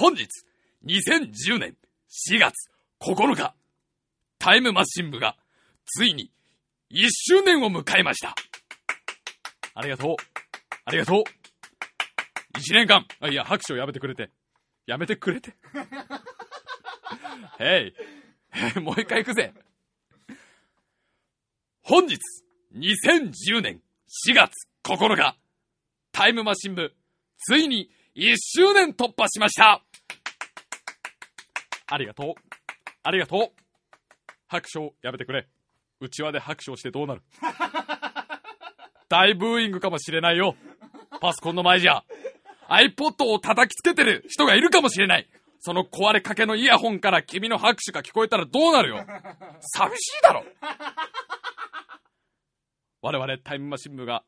本日、2010年4月9日、タイムマシン部が、ついに、1周年を迎えました。ありがとう。ありがとう。1年間、あ、いや、拍手をやめてくれて。やめてくれて。へい。もう一回行くぜ。本日、2010年4月9日、タイムマシン部、ついに1周年突破しましたありがとう。ありがとう。拍手をやめてくれ。うちわで拍手をしてどうなる？大ブーイングかもしれないよ。パソコンの前じゃ。iPod を叩きつけてる人がいるかもしれない。その壊れかけのイヤホンから君の拍手が聞こえたらどうなるよ。寂しいだろ。我々タイムマシン部が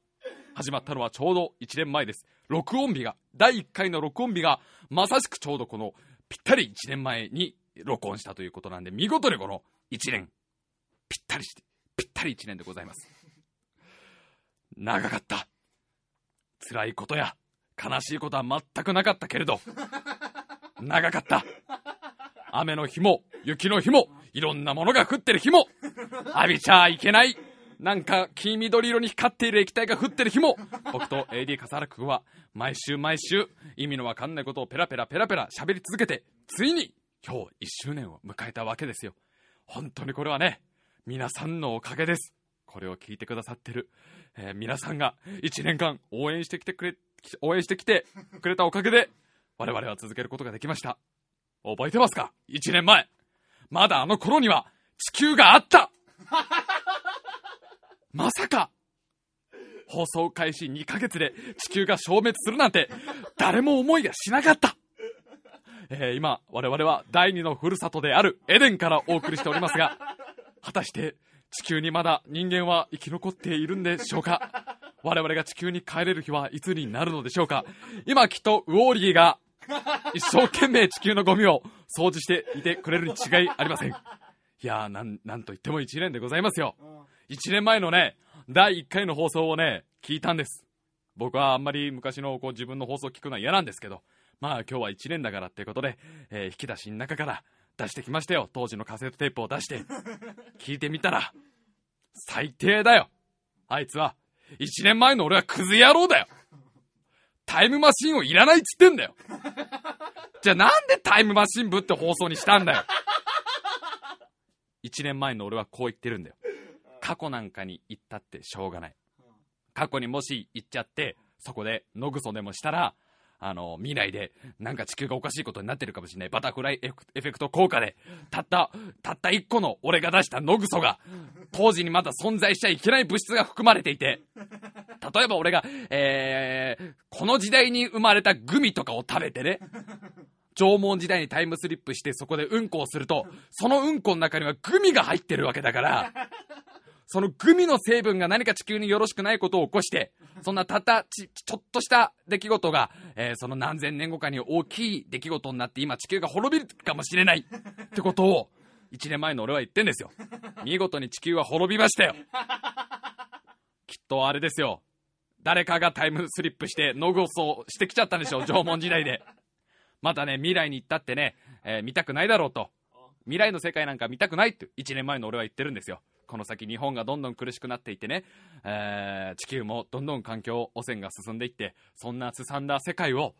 始まったのはちょうど1年前です。録音日が、第1回の録音日が、まさしくちょうどこのぴったり1年前に録音したということなんで、見事にこの1年、ぴったりして、ぴったり1年でございます。長かった。辛いことや、悲しいことは全くなかったけれど、長かった。雨の日も、雪の日も、いろんなものが降ってる日も、浴びちゃいけない。なんか、黄緑色に光っている液体が降ってる日も、僕と AD 笠原君は、毎週毎週、意味のわかんないことをペラペラペラペラ喋り続けて、ついに、今日1周年を迎えたわけですよ。本当にこれはね、皆さんのおかげです。これを聞いてくださってる、えー皆さんが1年間応援してきてくれ、応援してきてくれたおかげで、我々は続けることができました。覚えてますか ?1 年前。まだあの頃には地球があった まさか放送開始2ヶ月で地球が消滅するなんて誰も思いがしなかったえー今、我々は第二のふるさとであるエデンからお送りしておりますが、果たして地球にまだ人間は生き残っているんでしょうか？我々が地球に帰れる日はいつになるのでしょうか？今きっとウォーリーが一生懸命地球のゴミを掃除していてくれるに違いありません。いやー、なん、なんと言っても1年でございますよ。1年前のね、第1回の放送をね、聞いたんです。僕はあんまり昔のこう自分の放送を聞くのは嫌なんですけど、まあ今日は1年だからっていうことで、えー引き出しの中から出してきましたよ。当時のカセットテープを出して。聞いてみたら、最低だよ。あいつは、1年前の俺はクズ野郎だよ。タイムマシンをいらないっつってんだよ。じゃあなんでタイムマシン部って放送にしたんだよ。1年前の俺はこう言ってるんだよ。過去なんかに行ったってしょうがない。過去にもし行っちゃって、そこで野ぐそでもしたら、あの、未来で、なんか地球がおかしいことになってるかもしれない。バタフライエフェクト効果で、たった、たった一個の俺が出した野ぐそが、当時にまだ存在しちゃいけない物質が含まれていて、例えば俺が、えー、この時代に生まれたグミとかを食べてね、縄文時代にタイムスリップしてそこでうんこをすると、そのうんこの中にはグミが入ってるわけだから、そのグミの成分が何か地球によろしくないことを起こして、そんなたったち、ちょっとした出来事が、えーその何千年後かに大きい出来事になって今地球が滅びるかもしれないってことを、1年前の俺は言ってんですよ。見事に地球は滅びましたよ。きっとあれですよ。誰かがタイムスリップしてノゴソしてきちゃったんでしょう、縄文時代で。またね、未来に行ったってね、えー見たくないだろうと。未来の世界なんか見たくないって1年前の俺は言ってるんですよ。この先日本がどんどん苦しくなっていってね、えー地球もどんどん環境汚染が進んでいって、そんなすさんだ世界を、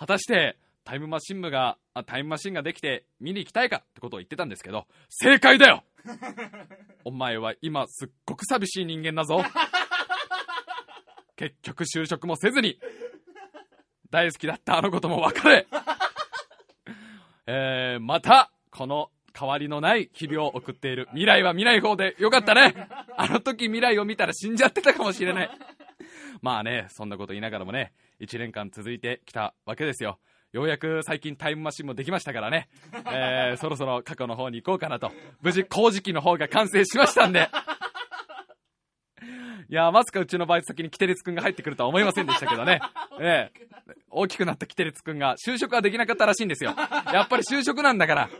果たしてタイムマシン部が、あタイムマシンができて見に行きたいかってことを言ってたんですけど、正解だよ お前は今すっごく寂しい人間だぞ。結局就職もせずに、大好きだったあのことも別れ、えー、また、この変わりのない日々を送っている。未来は見ない方でよかったね。あの時未来を見たら死んじゃってたかもしれない。まあね、そんなこと言いながらもね、1年間続いてきたわけですよ。ようやく最近タイムマシンもできましたからね、えー、そろそろ過去の方に行こうかなと。無事工事機の方が完成しましたんで。いやー、まさかうちのバイト先にキテレツくんが入ってくるとは思いませんでしたけどね。ええ大きくなったキテレツくんが就職はできなかったらしいんですよ。やっぱり就職なんだから。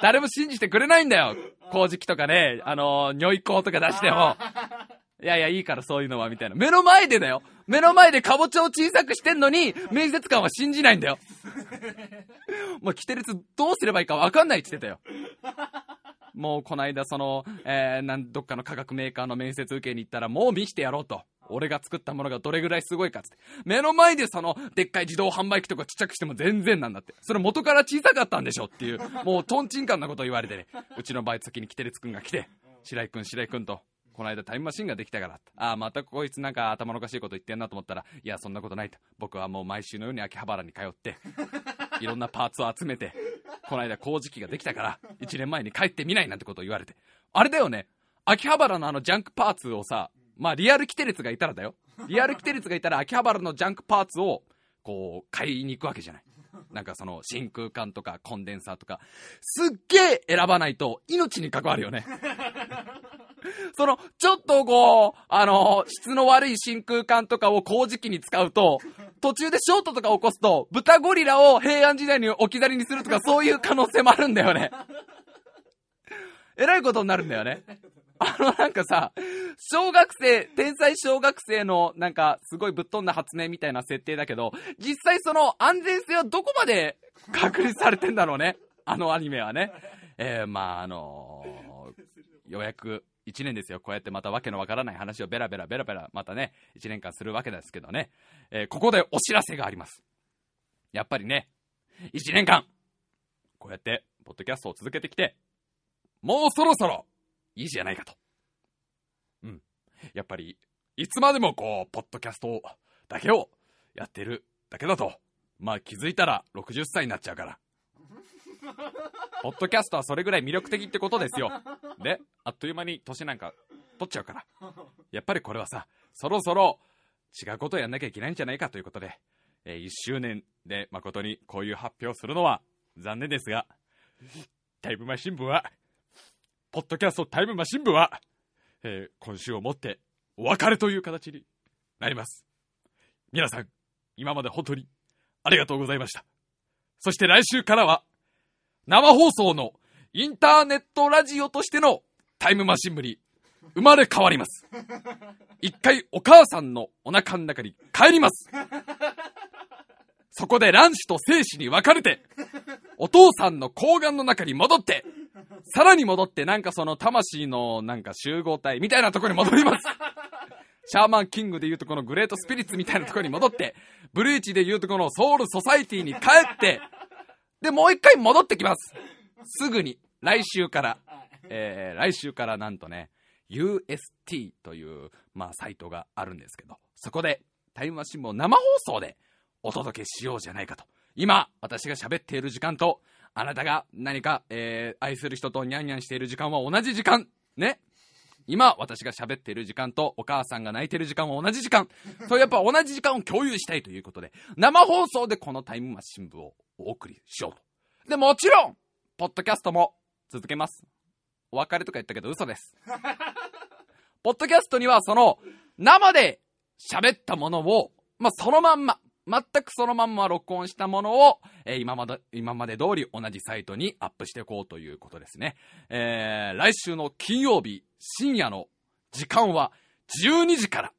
誰も信じてくれないんだよ。工事機とかね、あのー、尿意口とか出しても。いやいや、いいからそういうのは、みたいな。目の前でだよ。目の前でかぼちゃを小さくしてんのに、面接官は信じないんだよ。もう、キテレツどうすればいいかわかんないって言ってたよ。もうこの間その、えー、なんどっかの化学メーカーの面接受けに行ったらもう見してやろうと。俺が作ったものがどれぐらいすごいかっつって。目の前でその、でっかい自動販売機とかちっちゃくしても全然なんだって。それ元から小さかったんでしょっていう、もうトンチンカンなこと言われてね。うちのバイト先にキテレツくんが来て、白井くん白井くんと、この間タイムマシンができたから。ああ、またこいつなんか頭のおかしいこと言ってんなと思ったら、いや、そんなことないと。僕はもう毎週のように秋葉原に通って、いろんなパーツを集めて、この間工事機ができたから、1年前に帰ってみないなんてことを言われて。あれだよね。秋葉原のあのジャンクパーツをさ、まあリアルキテレツがいたらだよ。リアルキテレツがいたら秋葉原のジャンクパーツを、こう、買いに行くわけじゃない。なんかその真空管とかコンデンサーとか、すっげえ選ばないと命に関わるよね。その、ちょっとこう、あの、質の悪い真空管とかを工事機に使うと、途中でショートとか起こすと、豚ゴリラを平安時代に置き去りにするとか、そういう可能性もあるんだよね。えらいことになるんだよね。あのなんかさ、小学生、天才小学生のなんかすごいぶっ飛んだ発明みたいな設定だけど、実際その安全性はどこまで確立されてんだろうね？あのアニメはね。えー、まああのー、ようやく1年ですよ。こうやってまたわけのわからない話をベラベラベラベラまたね、1年間するわけですけどね。えー、ここでお知らせがあります。やっぱりね、1年間、こうやって、ポッドキャストを続けてきて、もうそろそろ、いいじゃないかと。うん。やっぱり、いつまでもこう、ポッドキャストだけをやってるだけだと、まあ気づいたら60歳になっちゃうから。ポッドキャストはそれぐらい魅力的ってことですよ。で、あっという間に年なんか取っちゃうから。やっぱりこれはさ、そろそろ違うことをやんなきゃいけないんじゃないかということで、えー、1周年で誠にこういう発表をするのは残念ですが、タイムマシン部は、ポッドキャストタイムマシン部は、えー、今週をもってお別れという形になります。皆さん、今まで本当にありがとうございました。そして来週からは、生放送のインターネットラジオとしてのタイムマシン部に生まれ変わります。一回お母さんのお腹の中に帰ります。そこで卵子と精子に分かれて、お父さんの睾丸の中に戻って、さらに戻ってなんかその魂のなんか集合体みたいなところに戻ります。シャーマンキングで言うとこのグレートスピリッツみたいなところに戻って、ブリーチで言うとこのソウルソサイティに帰って、で、もう一回戻ってきます。すぐに。来週から。えー、来週からなんとね、UST という、まあ、サイトがあるんですけど、そこで、タイムマシンも生放送でお届けしようじゃないかと。今、私が喋っている時間と、あなたが何か、えー、愛する人とニャンニャンしている時間は同じ時間。ね。今、私が喋っている時間と、お母さんが泣いている時間は同じ時間。そうやっぱ同じ時間を共有したいということで、生放送でこのタイムマシン部をお送りしようと。で、もちろん、ポッドキャストも続けます。お別れとか言ったけど嘘です。ポッドキャストにはその、生で喋ったものを、まあ、そのまんま、全くそのまんま録音したものを、えー、今まで、今まで通り同じサイトにアップしていこうということですね。えー、来週の金曜日深夜の時間は12時から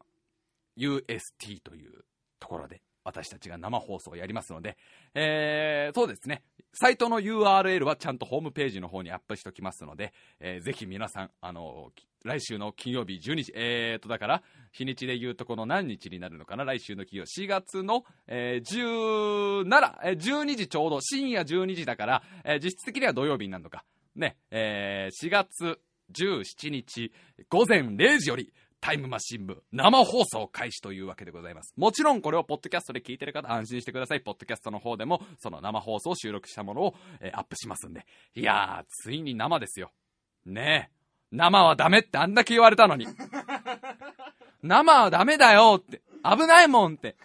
UST というところで私たちが生放送をやりますので、えー、そうですね。サイトの URL はちゃんとホームページの方にアップしておきますので、えー、ぜひ皆さん、あの来週の金曜日12時、えーと、だから、日にちで言うとこの何日になるのかな、来週の金曜、4月の、えー、17、えー、12時ちょうど、深夜12時だから、えー、実質的には土曜日になるのか。ね、えー、4月17日午前0時より、タイムマシン部生放送開始というわけでございます。もちろんこれをポッドキャストで聞いてる方安心してください。ポッドキャストの方でもその生放送を収録したものを、えー、アップしますんで。いやー、ついに生ですよ。ねえ。生はダメってあんだけ言われたのに。生はダメだよって。危ないもんって。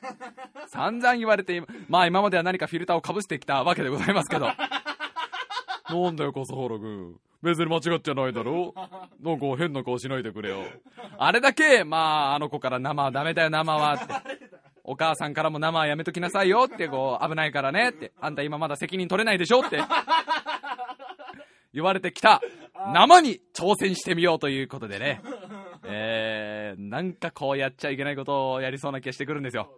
散々言われて、まあ今までは何かフィルターをかぶしてきたわけでございますけど。なんだよ、笠原くん。別に間違っちゃないだろ？なんか変な顔しないでくれよ。あれだけ、まあ、あの子から生はダメだよ、生はって。お母さんからも生はやめときなさいよって、こう、危ないからねって。あんた今まだ責任取れないでしょって。言われてきた生に挑戦してみようということでね。えー、なんかこうやっちゃいけないことをやりそうな気がしてくるんですよ。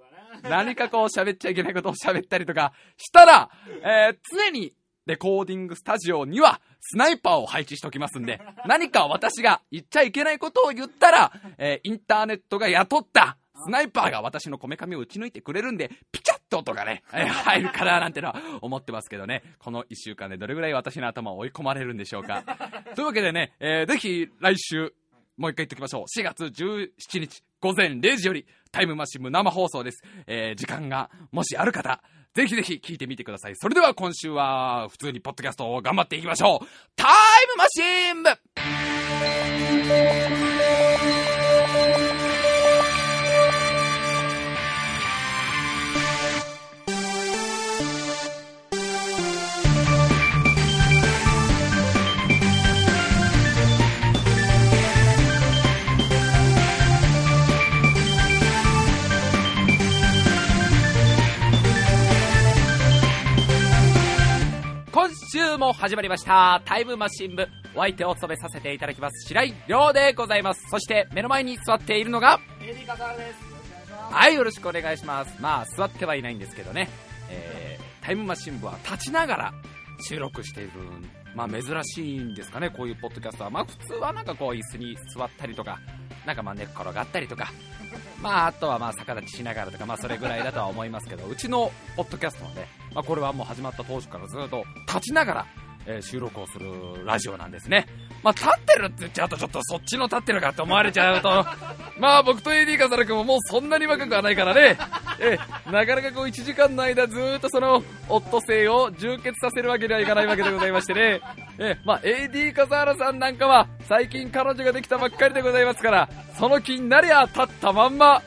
何かこう喋っちゃいけないことを喋ったりとかしたら、えー、常にレコーディングスタジオにはスナイパーを配置しておきますんで、何か私が言っちゃいけないことを言ったら、えー、インターネットが雇ったスナイパーが私のこめかみを打ち抜いてくれるんで、ピチャッと音がね、えー、入るかななんてのは思ってますけどね、この1週間でどれぐらい私の頭を追い込まれるんでしょうか。というわけでね、えー、ぜひ来週、もう一回言っておきましょう。4月17日午前0時よりタイムマシン生放送です。えー、時間がもしある方、ぜひぜひ聞いてみてください。それでは今週は普通にポッドキャストを頑張っていきましょう。タイムマシーン部週も始まりました。タイムマシン部。お相手を務めさせていただきます。白井亮でございます。そして目の前に座っているのが AD 笠原です。はいよろしくお願いします。まあ座ってはいないんですけどね、えー、タイムマシン部は立ちながら収録している。まあ珍しいんですかね。こういうポッドキャストは。まあ普通はなんかこう椅子に座ったりとかなんかまあ寝っ転がったりとかまあ、あとはまあ逆立ちしながらとか、まあ、それぐらいだとは思いますけど、うちのポッドキャストはね、まあ、これはもう始まった当初からずっと立ちながら、えー、収録をするラジオなんですね。まあ、立ってるって言っちゃうとちょっとそっちの立ってるかって思われちゃうと、まあ僕と AD 笠原君ももうそんなに若くはないからね、えー、なかなかこう1時間の間ずっとそのオットセイを充血させるわけにはいかないわけでございましてね、えー、まあ AD 笠原さんなんかは最近彼女ができたばっかりでございますから、その気になりゃ立ったまんま、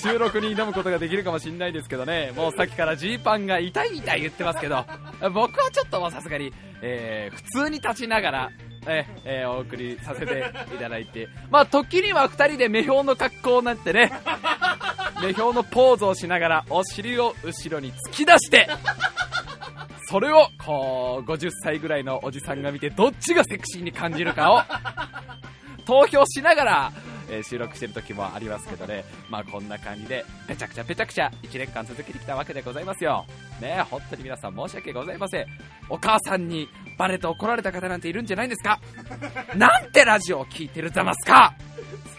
収録に挑むことができるかもしれないですけどね、もうさっきからジーパンが痛い痛い言ってますけど、僕はちょっともうさすがに、えー、普通に立ちながら、ええー、お送りさせていただいて、まあ、時には2人で目標の格好になってね、目標のポーズをしながら、お尻を後ろに突き出して、それを、こう、50歳ぐらいのおじさんが見て、どっちがセクシーに感じるかを、投票しながら、えー、収録してる時もありますけどね、まあこんな感じで、ぺちゃくちゃぺちゃくちゃ1年間続けてきたわけでございますよ。ね本当に皆さん申し訳ございません。お母さんにバレて怒られた方なんているんじゃないんですか？なんてラジオを聴いてるざますか？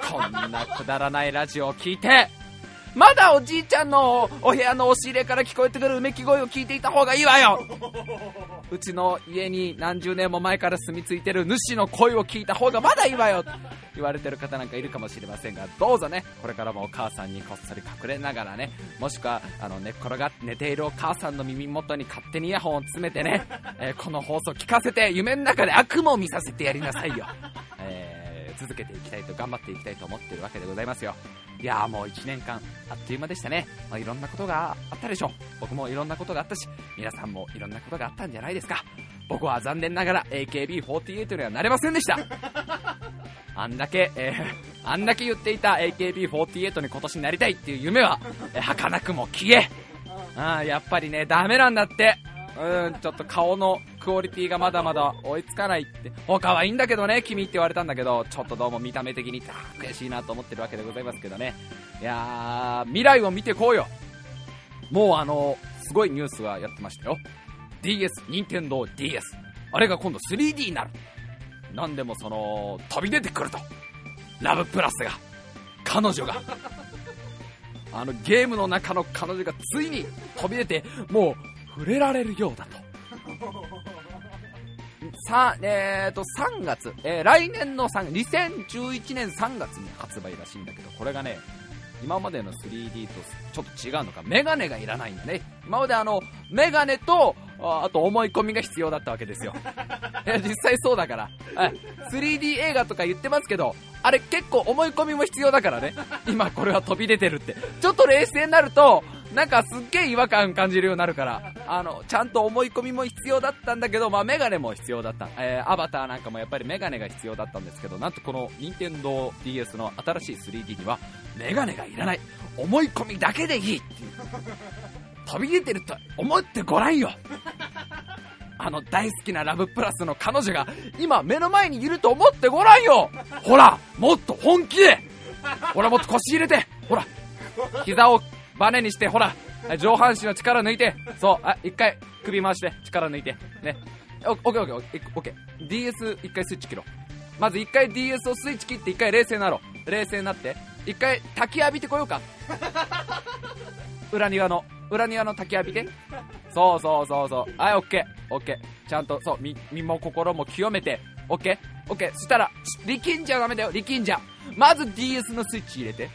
こんなくだらないラジオを聴いて、まだおじいちゃんのお部屋の押し入れから聞こえてくるうめき声を聞いていた方がいいわよ。うちの家に何十年も前から住み着いてる主の声を聞いた方がまだいいわよ。言われてる方なんかいるかもしれませんがどうぞね。これからもお母さんにこっそり隠れながらね。もしくはあの寝っ転がって寝ているお母さんの耳元に勝手にイヤホンを詰めてね、えー、この放送聞かせて夢の中で悪夢を見させてやりなさいよ、えー、続けていきたいと頑張っていきたいと思ってるわけでございますよ。いやーもう1年間あっという間でしたね、まあ、いろんなことがあったでしょう。僕もいろんなことがあったし皆さんもいろんなことがあったんじゃないですか。僕は残念ながら AKB48 にはなれませんでした。あんだけ、えー、あんだけ言っていた AKB48 に今年なりたいっていう夢は、えー、儚くも消えあやっぱりねダメなんだってうんちょっと顔のクオリティがまだまだ追いつかないって。他はいいんだけどね君って言われたんだけどちょっとどうも見た目的に悔しいなと思ってるわけでございますけどね。いやー未来を見てこうよ。もうあのすごいニュースがやってましたよ。DS 任天堂 DS あれが今度 3D になる。何でもその飛び出てくると。ラブプラスが。彼女が。あのゲームの中の彼女がついに飛び出てもう触れられるようだと。さえー、と3月、えー、来年の3 2011年3月に発売らしいんだけどこれがね今までの 3D とちょっと違うのか。メガネがいらないんだね。今まであのメガネとあと思い込みが必要だったわけですよ。いや実際そうだから。3D 映画とか言ってますけどあれ結構思い込みも必要だからね。今これは飛び出てるって。ちょっと冷静になるとなんかすっげえ違和感感じるようになるから、あの、ちゃんと思い込みも必要だったんだけど、まあメガネも必要だった。えー、アバターなんかもやっぱりメガネが必要だったんですけど、なんとこの任天堂 d s の新しい 3D には、メガネがいらない。思い込みだけでいいっていう。飛び出てると思ってごらんよ。あの大好きなラブプラスの彼女が今目の前にいると思ってごらんよほらもっと本気でほらもっと腰入れてほら膝をバネにしてほら上半身の力抜いてそうあ一回首回して力抜いてね。オッケーオッケーオッケーオッケー。DS 一回スイッチ切ろう。まず一回 DS をスイッチ切って一回冷静になろう。冷静になって。一回滝浴びてこようか。裏庭の裏庭の滝浴びて。そうそうそうそう。はいオッケー。オッケー。ちゃんとそう身身も心も清めて。オッケー。オッケー。そしたら力んじゃダメだよ力んじゃ。まず DS のスイッチ入れて。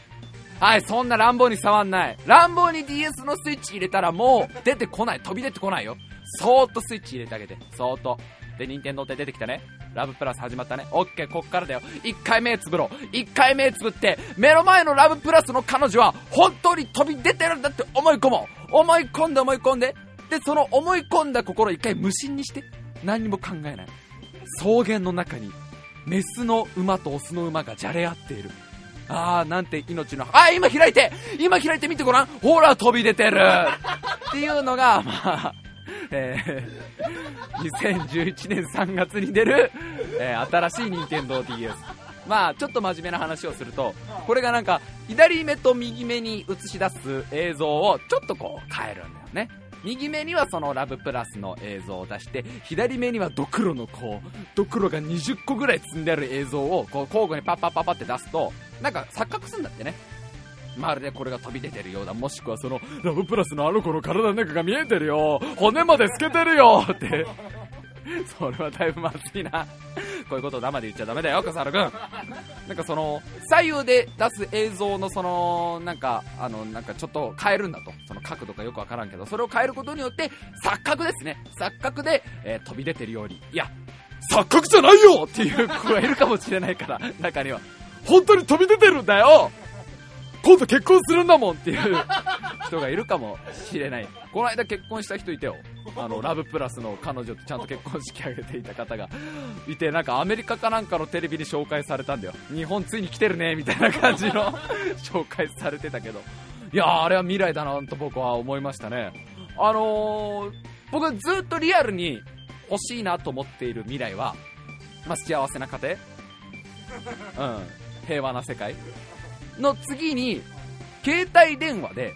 はい、そんな乱暴に触んない。乱暴に DS のスイッチ入れたらもう出てこない。飛び出てこないよ。そーっとスイッチ入れてあげて。そーっと。で、任天堂って出てきたね。ラブプラス始まったね。オッケー、こっからだよ。一回目つぶろう。一回目つぶって、目の前のラブプラスの彼女は本当に飛び出てるんだって思い込もう。思い込んで思い込んで。で、その思い込んだ心一回無心にして。何にも考えない。草原の中に、メスの馬とオスの馬がじゃれ合っている。あー、なんて命の、あ、今開いて今開いてみてごらん。ほら、飛び出てる。っていうのが、まあ、えー、2011年3月に出る、えー、新しい任天堂 d s まあ、ちょっと真面目な話をすると、これがなんか、左目と右目に映し出す映像をちょっとこう変えるんだよね。右目にはそのラブプラスの映像を出して左目にはドクロのこうドクロが20個ぐらい積んである映像をこう交互にパッパッパッパって出すとなんか錯覚すんだってねまるでこれが飛び出てるようだもしくはそのラブプラスのあの子の体の中が見えてるよ骨まで透けてるよって それはだいぶまずいなこういうことを生で言っちゃダメだよ、笠原くん。なんかその、左右で出す映像のその、なんか、あの、なんかちょっと変えるんだと。その角度がよくわからんけど、それを変えることによって、錯覚ですね。錯覚で、えー、飛び出てるように。いや、錯覚じゃないよっていう子がいるかもしれないから、中には。本当に飛び出てるんだよ今度結婚するんだもんっていう人がいるかもしれない。この間結婚した人いてよ。あの、ラブプラスの彼女とちゃんと結婚式挙げていた方がいて、なんかアメリカかなんかのテレビで紹介されたんだよ。日本ついに来てるね、みたいな感じの 紹介されてたけど。いやあれは未来だなと僕は思いましたね。あのー、僕ずっとリアルに欲しいなと思っている未来は、まあ、幸せな家庭うん。平和な世界の次に、携帯電話で、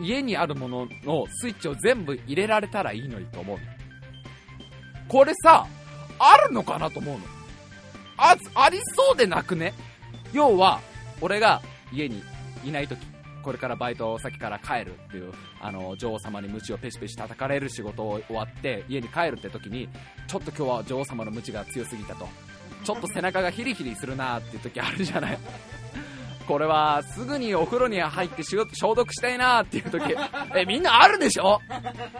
家にあるもののスイッチを全部入れられたらいいのにと思う。これさ、あるのかなと思うの。あ、ありそうでなくね？要は、俺が家にいない時、これからバイト先から帰るっていう、あの、女王様に鞭をペシペシ叩かれる仕事を終わって、家に帰るって時に、ちょっと今日は女王様の鞭が強すぎたと。ちょっと背中がヒリヒリするなっていう時あるじゃない？これはすぐにお風呂に入って消毒したいなっていう時。えみんなあるでしょ？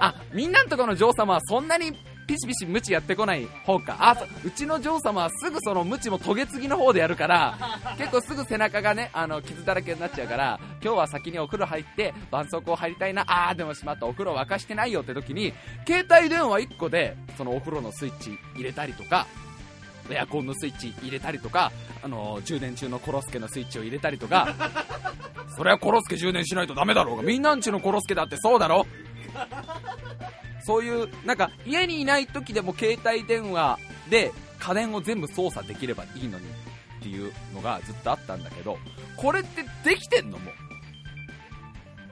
あみんなのとこの女王様はそんなにピシピシムチやってこない方か。あうちの女王様はすぐそのムチもトゲ継ぎの方でやるから結構すぐ背中がねあの傷だらけになっちゃうから今日は先にお風呂入って絆創膏入りたいな。あーでもしまったお風呂沸かしてないよって時に携帯電話1個でそのお風呂のスイッチ入れたりとかエアコンのスイッチ入れたりとか、あの充電中のコロスケのスイッチを入れたりとか、それはコロスケ充電しないとダメだろうが、みんなんちのコロスケだってそうだろそういう、なんか家にいない時でも携帯電話で家電を全部操作できればいいのにっていうのがずっとあったんだけど、これってできてんのもう。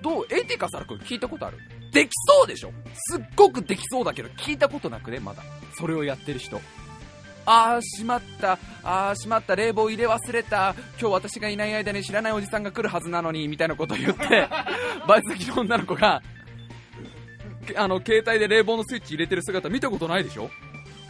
どう？エティカサラ君聞いたことある？できそうでしょ？すっごくできそうだけど聞いたことなくねまだ。それをやってる人。あーしまった。あーしまった。冷房入れ忘れた。今日私がいない間に知らないおじさんが来るはずなのにみたいなことを言って バイト先の女の子があの携帯で冷房のスイッチ入れてる姿見たことないでしょ？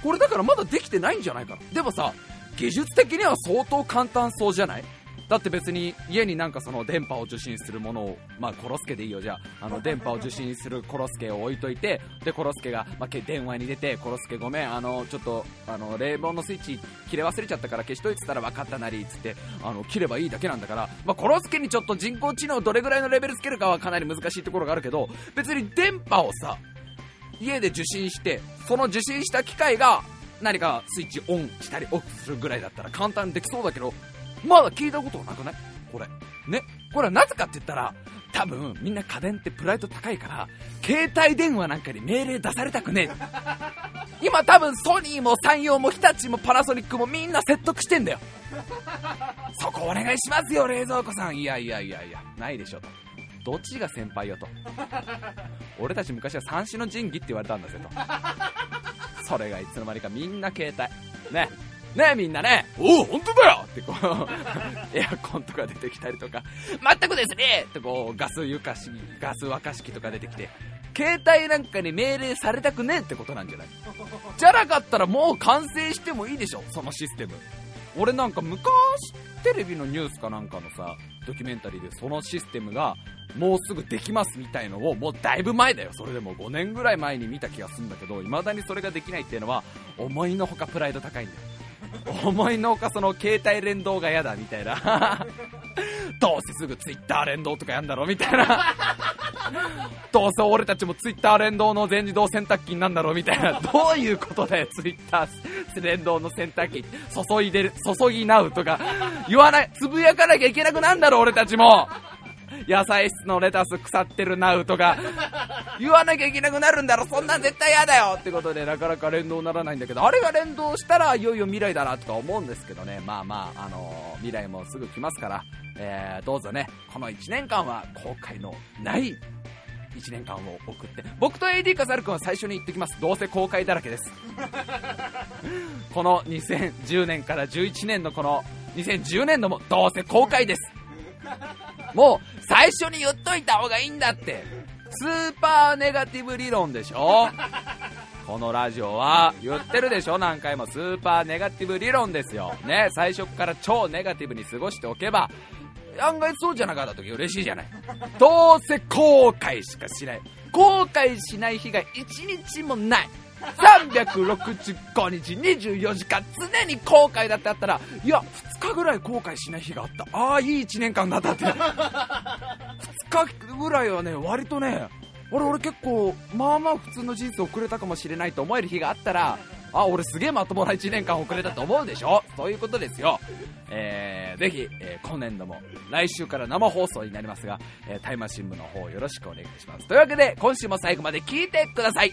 これだからまだできてないんじゃないかな。でもさ技術的には相当簡単そうじゃない？だって別に家になんかその電波を受信するものを、まあ、コロスケでいいよ、じゃあ、あの電波を受信するコロスケを置いといて、で、コロスケが、まあ、電話に出て、コロスケごめん、あの、ちょっと、あの、冷房のスイッチ切れ忘れちゃったから消しといてたら分かったなり、つって、あの、切ればいいだけなんだから、まあ、コロスケにちょっと人工知能どれぐらいのレベルつけるかはかなり難しいところがあるけど、別に電波をさ、家で受信して、その受信した機械が、何かスイッチオンしたりオフするぐらいだったら簡単にできそうだけど、まだ聞いたことなくない？これ。ね？これはなぜかって言ったら、多分みんな家電ってプライド高いから携帯電話なんかに命令出されたくねえ。今多分ソニーも山陽も日立もパナソニックもみんな説得してんだよ。そこお願いしますよ冷蔵庫さん。いやいやいやいやないでしょと。どっちが先輩よと。俺たち昔は三種の神器って言われたんだぜと。それがいつの間にかみんな携帯。ね？ねみんなね。おお本当だよ。ってこう エアコンとか出てきたりとか。全くですね。ってこうガス湯かしガス沸かし器とか出てきて。携帯なんかに命令されたくねえってことなんじゃない？じゃなかったらもう完成してもいいでしょそのシステム。俺なんか昔テレビのニュースかなんかのさドキュメンタリーでそのシステムがもうすぐできますみたいのをもうだいぶ前だよ。それでも5年ぐらい前に見た気がするんだけど未だにそれができないっていうのは思いのほかプライド高いんだよ思いのほかその携帯連動が嫌だみたいな。どうせすぐツイッター連動とかやんだろみたいな。どうせ俺たちもツイッター連動の全自動洗濯機になんだろみたいな。どういうことだよツイッター連動の洗濯機。注いでる注ぎなうとか。言わないつぶやかなきゃいけなくなんだろ俺たちも。野菜室のレタス腐ってるなうとか言わなきゃいけなくなるんだろ。そんなん絶対嫌だよ。ってことでなかなか連動ならないんだけどあれが連動したらいよいよ未来だなとか思うんですけどね。まあまあ、あのー未来もすぐ来ますから、えーどうぞね。この1年間は後悔のない1年間を送って。僕と AD カザル君は最初に言ってきます。どうせ後悔だらけです。この2010年から11年のこの2010年度もどうせ後悔です。もう最初に言っといた方がいいんだって。スーパーネガティブ理論でしょ。このラジオは言ってるでしょ。何回も。スーパーネガティブ理論ですよ。ね。最初から超ネガティブに過ごしておけば案外そうじゃなかった時嬉しいじゃない。どうせ後悔しかしない。後悔しない日が一日もない。365日24時間常に後悔だってあったらいや2日ぐらい後悔しない日があった。ああいい1年間だったって。2日ぐらいはね割とね俺俺結構まあまあ普通の人生送れたかもしれないと思える日があったらあ俺すげえまともな1年間送れたと思うでしょ？そういうことですよ。えー、ぜひ、えー今年度も来週から生放送になりますが、えータイマー新聞の方よろしくお願いします。というわけで今週も最後まで聞いてください。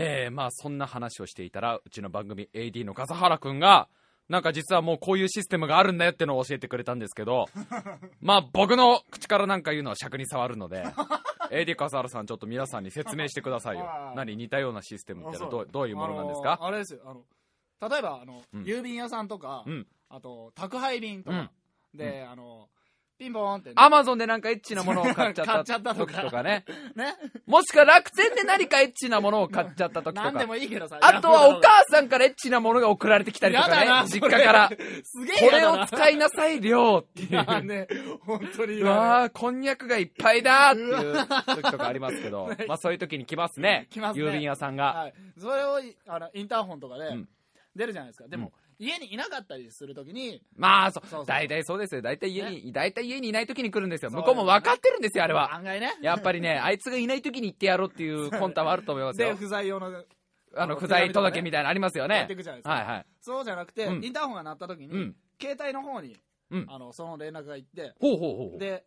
えー、まあそんな話をしていたらうちの番組 AD の笠原くんがなんか実はもうこういうシステムがあるんだよってのを教えてくれたんですけど まあ僕の口からなんか言うのは尺に触るので AD 笠原さんちょっと皆さんに説明してくださいよ。はい何似たようなシステムってのはどあう。どういうものなんですか？あれですよ。あの例えばあの、うん。郵便屋さんとか、うん。あと宅配便とか、で、あのピンポーンってね、アマゾンでなんかエッチなものを買っちゃっ っちゃったとか。時とかね。ね。もしくは楽天で何かエッチなものを買っちゃった時となんでかもいいけどさ。あとはお母さんからエッチなものが送られてきたりとやだかねな実家から。すげえこれを使いなさい量っていう。いやね本当にうわー、こんにゃくがいっぱいだーっていう時とかありますけど、まあそういう時に来ますね。来ますね。郵便屋さんが。はい、それをあのインターホンとかでうん。出るじゃないですか、でも、家にいなかったりするときにまあ、そうそうそう。大体そうですよ。大体家に、大体家にいない時に来るんですよ。向こうも分かってるんですよ、あれは。案外ね。やっぱりね、あいつがいない時に行ってやろうっていう魂胆はあると思いますでよ。不在用のあの、不在届みたいなのありますよね。はいはい。そうじゃなくて、うん。インターホンが鳴ったときに、うん。携帯の方に、うん。あのその連絡が行ってほうほうほう。で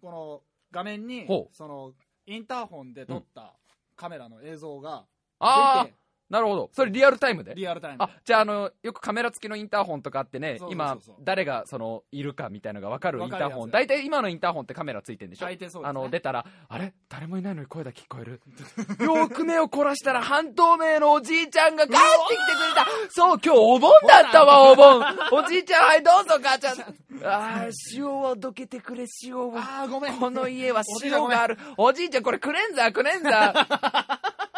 この画面にそのインターホンで撮ったカメラの映像がああなるほど。それリアルタイムで？リアルタイムあ、じゃああの、よくカメラ付きのインターホンとかあってねそうそうそう今そう、誰がその、いるかみたいなのが分かるインターホン。大体今のインターホンってカメラついてるんでしょ？大抵そうですねあの、出たら、あれ？誰もいないのに声だけ聞こえる？よく目を凝らしたら半透明のおじいちゃんが帰ってきてくれたそう、今日お盆だったわ、お盆おじいちゃん、はい、どうぞ、母ちゃん。ああ、塩をどけてくれ、塩を。ああごめんこの家は塩がある。おじいちゃん、これクレンザー、クレンザー。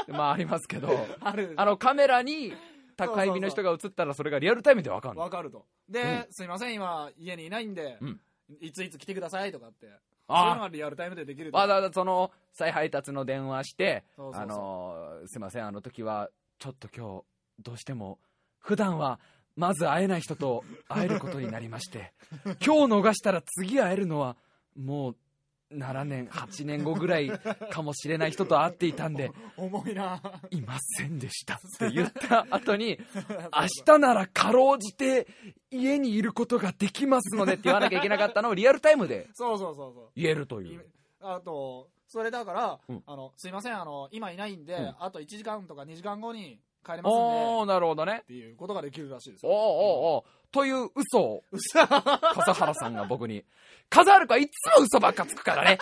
まあ、ありますけど、ある。あの、カメラに宅配便の人が映ったら、それがリアルタイムでわかるの。わかると。で、すいません今家にいないんで、うん。いついつ来てくださいとかって。そういうのあがリアルタイムでできると。わざわざその再配達の電話してそうそうそう。あのーすいませんあの時はちょっと今日どうしても普段はまず会えない人と会えることになりまして 今日逃したら次会えるのはもう7年8年後ぐらいかもしれない人と会っていたんで 重いな。いませんでしたって言った後に 明日ならかろうじて家にいることができますのでって言わなきゃいけなかったのをリアルタイムでそうそうそうそう。言えるというあと、それだから、うんあの、すいません、あの、今いないんで、うんあと1時間とか2時間後に帰れますんで、おおなるほどね。っていうことができるらしいですおーよ。おーおー。という嘘を。笠原さんが僕に。笠原君はいつも嘘ばっかつくからね。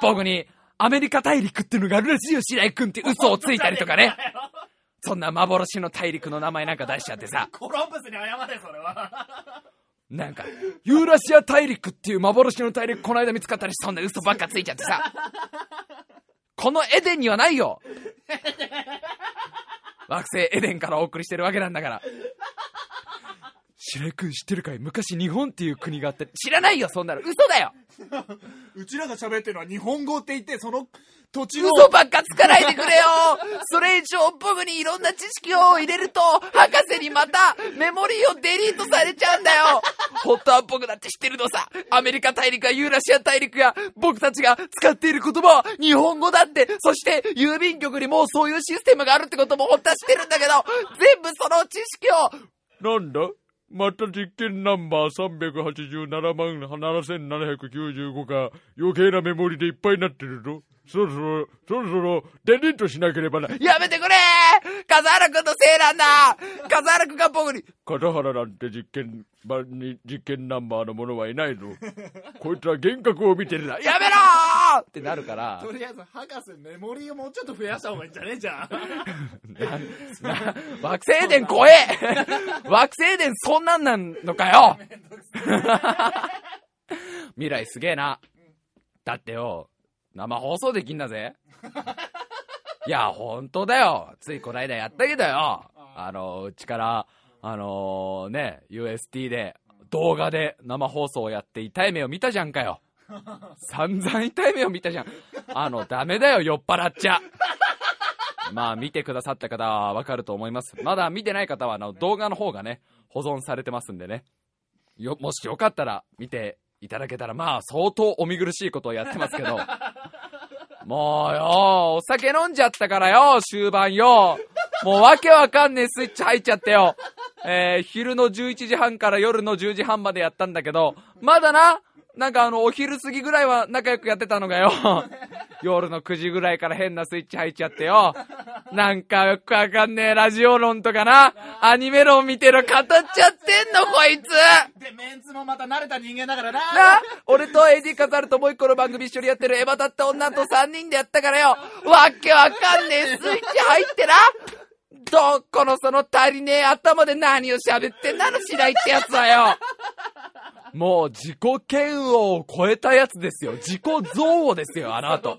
僕にアメリカ大陸っていうのがあるらしいよ白井君って嘘をついたりとかね。そんな幻の大陸の名前なんか出しちゃってさ。コロンブスに謝れ、それは。なんかユーラシア大陸っていう幻の大陸この間見つかったりしそんな嘘ばっかついちゃってさ。このエデンにはないよ惑星エデンからお送りしてるわけなんだから。白井君知ってるかい昔日本っていう国があって知らないよそんなの。嘘だよ。うちらが喋ってるのは日本語って言って、その土地の、嘘ばっかつかないでくれよ。それ以上僕にいろんな知識を入れると博士にまたメモリーをデリートされちゃうんだよ。本当は僕だって知ってるのさ。アメリカ大陸やユーラシア大陸や僕たちが使っている言葉は日本語だって。そして郵便局にもうそういうシステムがあるってことも本当は知ってるんだけど全部その知識を。なんだ？また実験ナンバー387万7795が余計なメモリでいっぱいになってるぞ。そろそろ、そろそろ、デリートしなければな。やめてくれ笠原くんのせいなんだ笠原くんが僕に。笠原なんて実験版に実験ナンバーの者はいないぞ。こいつは幻覚を見てるな。やめろーってなるから。とりあえず、博士、メモリーをもうちょっと増やした方がいいんじゃねえじゃん。なな惑星伝怖え惑星伝そんなんなんのかよ未来すげえな。だってよ、生放送できんだぜ。いや、ほんとだよ。ついこないだやったけどよ。あの、うちから、あのね、UST で動画で生放送をやって痛い目を見たじゃんかよ。散々痛い目を見たじゃん。あの、ダメだよ、酔っ払っちゃ。まあ見てくださった方はわかると思います。まだ見てない方はあの動画の方がね、保存されてますんでね。よ、もしよかったら見ていただけたら、まあ相当お見苦しいことをやってますけど。もうよ、お酒飲んじゃったからよ、終盤よ。もうわけわかんねえスイッチ入っちゃってよ。えー、昼の11時半から夜の10時半までやったんだけど、まだな、なんかあの、お昼過ぎぐらいは仲良くやってたのがよ。夜の9時ぐらいから変なスイッチ入っちゃってよ。なんかよくわかんねえラジオ論とかな、アニメ論見てる語っちゃってんのこいつで、メンツもまた慣れた人間だからな。な俺と AD カザルともう一個の番組一緒にやってるエヴァだった女と3人でやったからよ。わけわかんねえスイッチ入ってな。どこのその足りねえ頭で何を喋ってんなの白井ってやつはよ。もう自己嫌悪を超えたやつですよ。自己憎悪ですよ、あの後。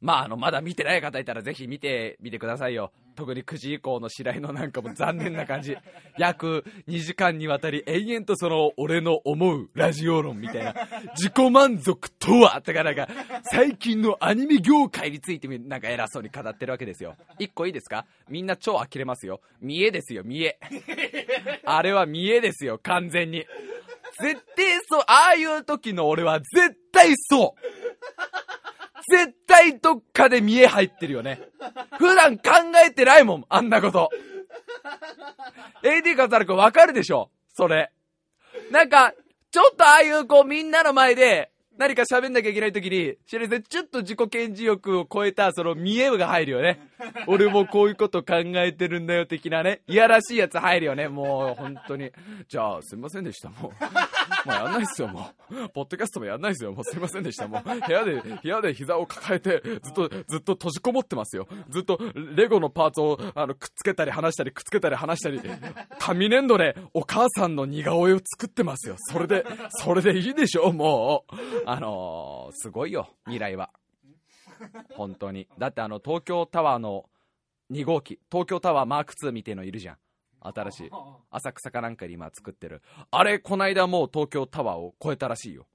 まあ、あの、まだ見てない方いたらぜひ見てみてくださいよ。特に9時以降の白井のなんかも残念な感じ。約2時間にわたり延々とその俺の思うラジオ論みたいな、自己満足とはとかなんか、最近のアニメ業界についてなんか偉そうに語ってるわけですよ。一個いいですか？みんな超呆れますよ。見えですよ、見え。あれは見えですよ、完全に。絶対そう、ああいう時の俺は絶対そう絶対どっかで見え入ってるよね。普段考えてないもん、あんなこと。AD カザル君わかるでしょ？それ。なんか、ちょっとああいうこうみんなの前で何か喋んなきゃいけない時に、しれせちょっと自己顕示欲を超えたその見えが入るよね。俺もこういうこと考えてるんだよ的なね。いやらしいやつ入るよね。もう本当に。じゃあすいませんでした。もう。もうやんないっすよ、もう。ポッドキャストもやんないっすよ。もうすいませんでした。もう部屋で、部屋で膝を抱えて、ずっと、ずっと閉じこもってますよ。ずっとレゴのパーツをあのくっつけたり離したり、くっつけたり離したり、紙粘土でお母さんの似顔絵を作ってますよ。それで、それでいいでしょ、もう。あのー、すごいよ、未来は。本当に。だってあの、東京タワーの2号機、東京タワーマーク2みたいのいるじゃん。新しい。浅草かなんかに今作ってる。あれ、こないだもう東京タワーを超えたらしいよ。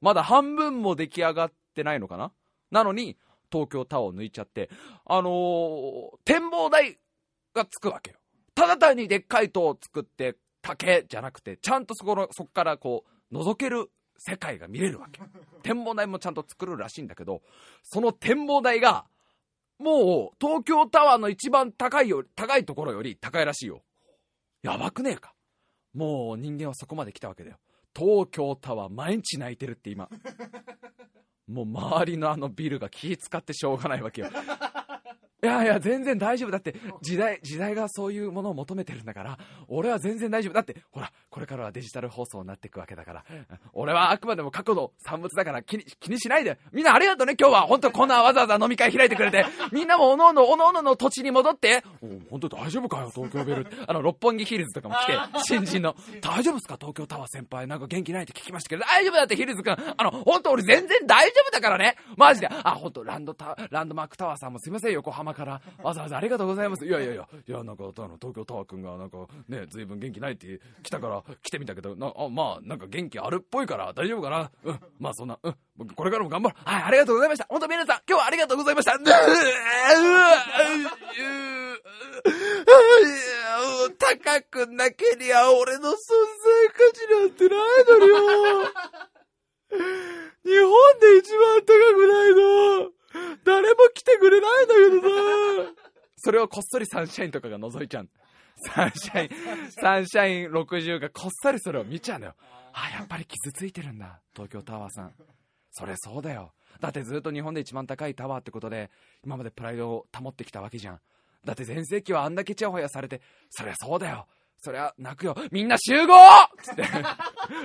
まだ半分も出来上がってないのかな？なのに、東京タワーを抜いちゃって、あのー、展望台がつくわけよ。ただ単にでっかい塔を作って、竹じゃなくて、ちゃんとそこの、そこからこう、覗ける世界が見れるわけ。展望台もちゃんと作るらしいんだけど、その展望台が、もう東京タワーの一番高いよ、高いところより高いらしいよ。やばくねえか。もう人間はそこまで来たわけだよ。東京タワー毎日泣いてるって今。もう周りのあのビルが気使ってしょうがないわけよ。いやいや、全然大丈夫。だって、時代、時代がそういうものを求めてるんだから、俺は全然大丈夫。だって、ほら、これからはデジタル放送になっていくわけだから、俺はあくまでも過去の産物だから気に、気にしないで。みんなありがとうね、今日は。本当こんなわざわざ飲み会開いてくれて。みんなもおのおの、おのおのの土地に戻って。本当大丈夫かよ、東京ベル。あの、六本木ヒルズとかも来て、新人の。大丈夫ですか、東京タワー先輩。なんか元気ないって聞きましたけど、大丈夫だってヒルズくん。あの、本当俺全然大丈夫だからね。マジで。あ、本当ランドタ、ランドマークタワーさんもすいません、横浜から。わざわざありがとうございます。いやいやいや、いや、なんか、あの、東京タワーくんが、なんか、ね、ずいぶん元気ないって来たから、来てみたけど、なあまあ、なんか元気あるっぽいから、大丈夫かな？うん、まあそんな、うん、これからも頑張る。はい、ありがとうございました。本当皆さん、今日はありがとうございました。う高くなけりゃ俺の存在価値なんてないのよ。日本で一番高くないの。誰も来てくれないんだけどさ。それをこっそりサンシャインとかが覗いちゃう。サンシャイン、サンシャイン60がこっそりそれを見ちゃうのよ。あ、やっぱり傷ついてるんだ。東京タワーさん。それそうだよ。だってずっと日本で一番高いタワーってことで、今までプライドを保ってきたわけじゃん。だって全盛期はあんだけチヤホヤされて、そりゃそうだよ。そりゃ泣くよ。みんな集合つって、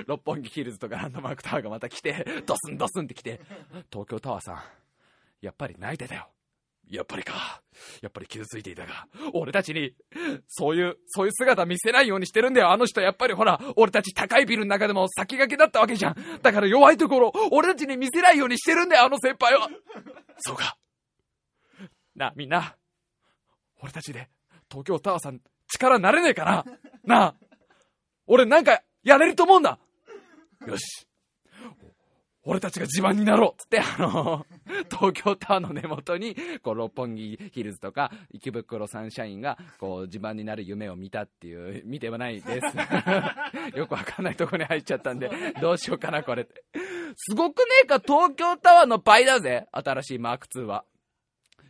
六本木ヒルズとかランドマークタワーがまた来て、ドスンドスンって来て、東京タワーさん、やっぱり泣いてたよ。やっぱりか。やっぱり傷ついていたが。俺たちに、そういう、そういう姿見せないようにしてるんだよ。あの人やっぱりほら、俺たち高いビルの中でも先駆けだったわけじゃん。だから弱いところ、俺たちに見せないようにしてるんだよ、あの先輩は。そうか。なあ、みんな。俺たちで、東京タワーさん、力になれねえかななあ。俺なんか、やれると思うんだ。よし。俺たちが自慢になろうつって、あの、東京タワーの根元に、こう、六本木ヒルズとか、池袋サンシャインが、こう、自慢になる夢を見たっていう、見てはないです。よくわかんないとこに入っちゃったんで、どうしようかな、これ。すごくねえか、東京タワーの倍だぜ、新しいマーク2は。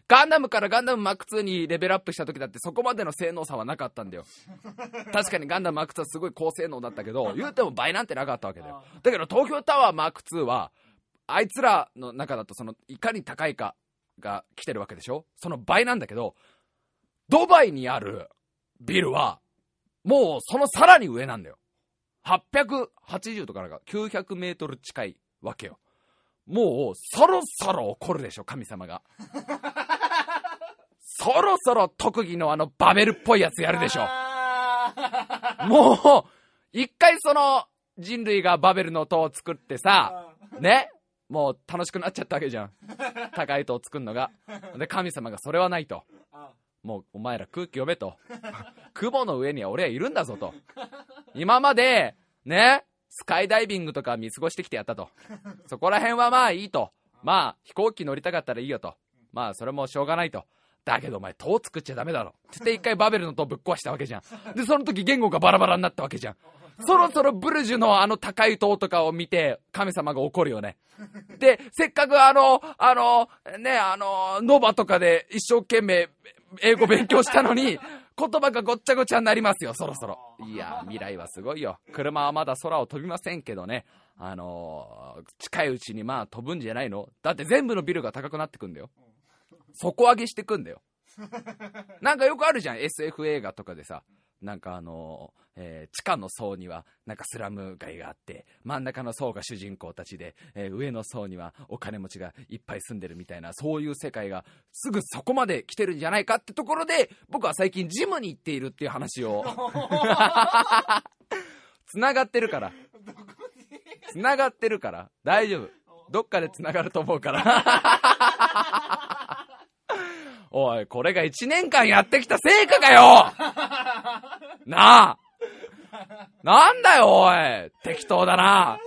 ガンダムからガンダムマーク2にレベルアップした時だってそこまでの性能差はなかったんだよ。確かにガンダムマーク2はすごい高性能だったけど、言うても倍なんてなかったわけだよ。だけど東京タワーマーク2は、あいつらの中だとその、いかに高いかが来てるわけでしょ？その倍なんだけど、ドバイにあるビルは、もうそのさらに上なんだよ。880とかなんか900メートル近いわけよ。もう、そろそろ怒るでしょ、神様が。そろそろ特技のあのバベルっぽいやつやるでしょ。もう、一回その人類がバベルの塔を作ってさ、ね？もう楽しくなっちゃったわけじゃん。高い塔を作るのが。で、神様がそれはないと。もうお前ら空気読めと。雲の上には俺はいるんだぞと。今まで、ね、スカイダイビングとか見過ごしてきてやったと。そこら辺はまあいいと。まあ飛行機乗りたかったらいいよと。まあそれもしょうがないと。だけどお前塔作っちゃダメだろ。つって一回バベルの塔ぶっ壊したわけじゃん。で、その時言語がバラバラになったわけじゃん。そろそろブルジュのあの高い塔とかを見て神様が怒るよね。で、せっかくあの、あの、ね、あの、ノバとかで一生懸命英語勉強したのに、言葉がごっちゃごちゃになりますよ、そろそろ。いや、未来はすごいよ。車はまだ空を飛びませんけどね。あのー近いうちにまあ飛ぶんじゃないのだって全部のビルが高くなってくんだよ。底上げしてくんだよ。なんかよくあるじゃん、SF 映画とかでさ。なんかあのーえー地下の層にはなんかスラム街があって真ん中の層が主人公たちで、えー上の層にはお金持ちがいっぱい住んでるみたいなそういう世界がすぐそこまで来てるんじゃないかってところで僕は最近ジムに行っているっていう話を つながってるから。つながってるから。大丈夫。どっかでつながると思うから おいこれが1年間やってきた成果かよ なあなんだよ、おい適当だな。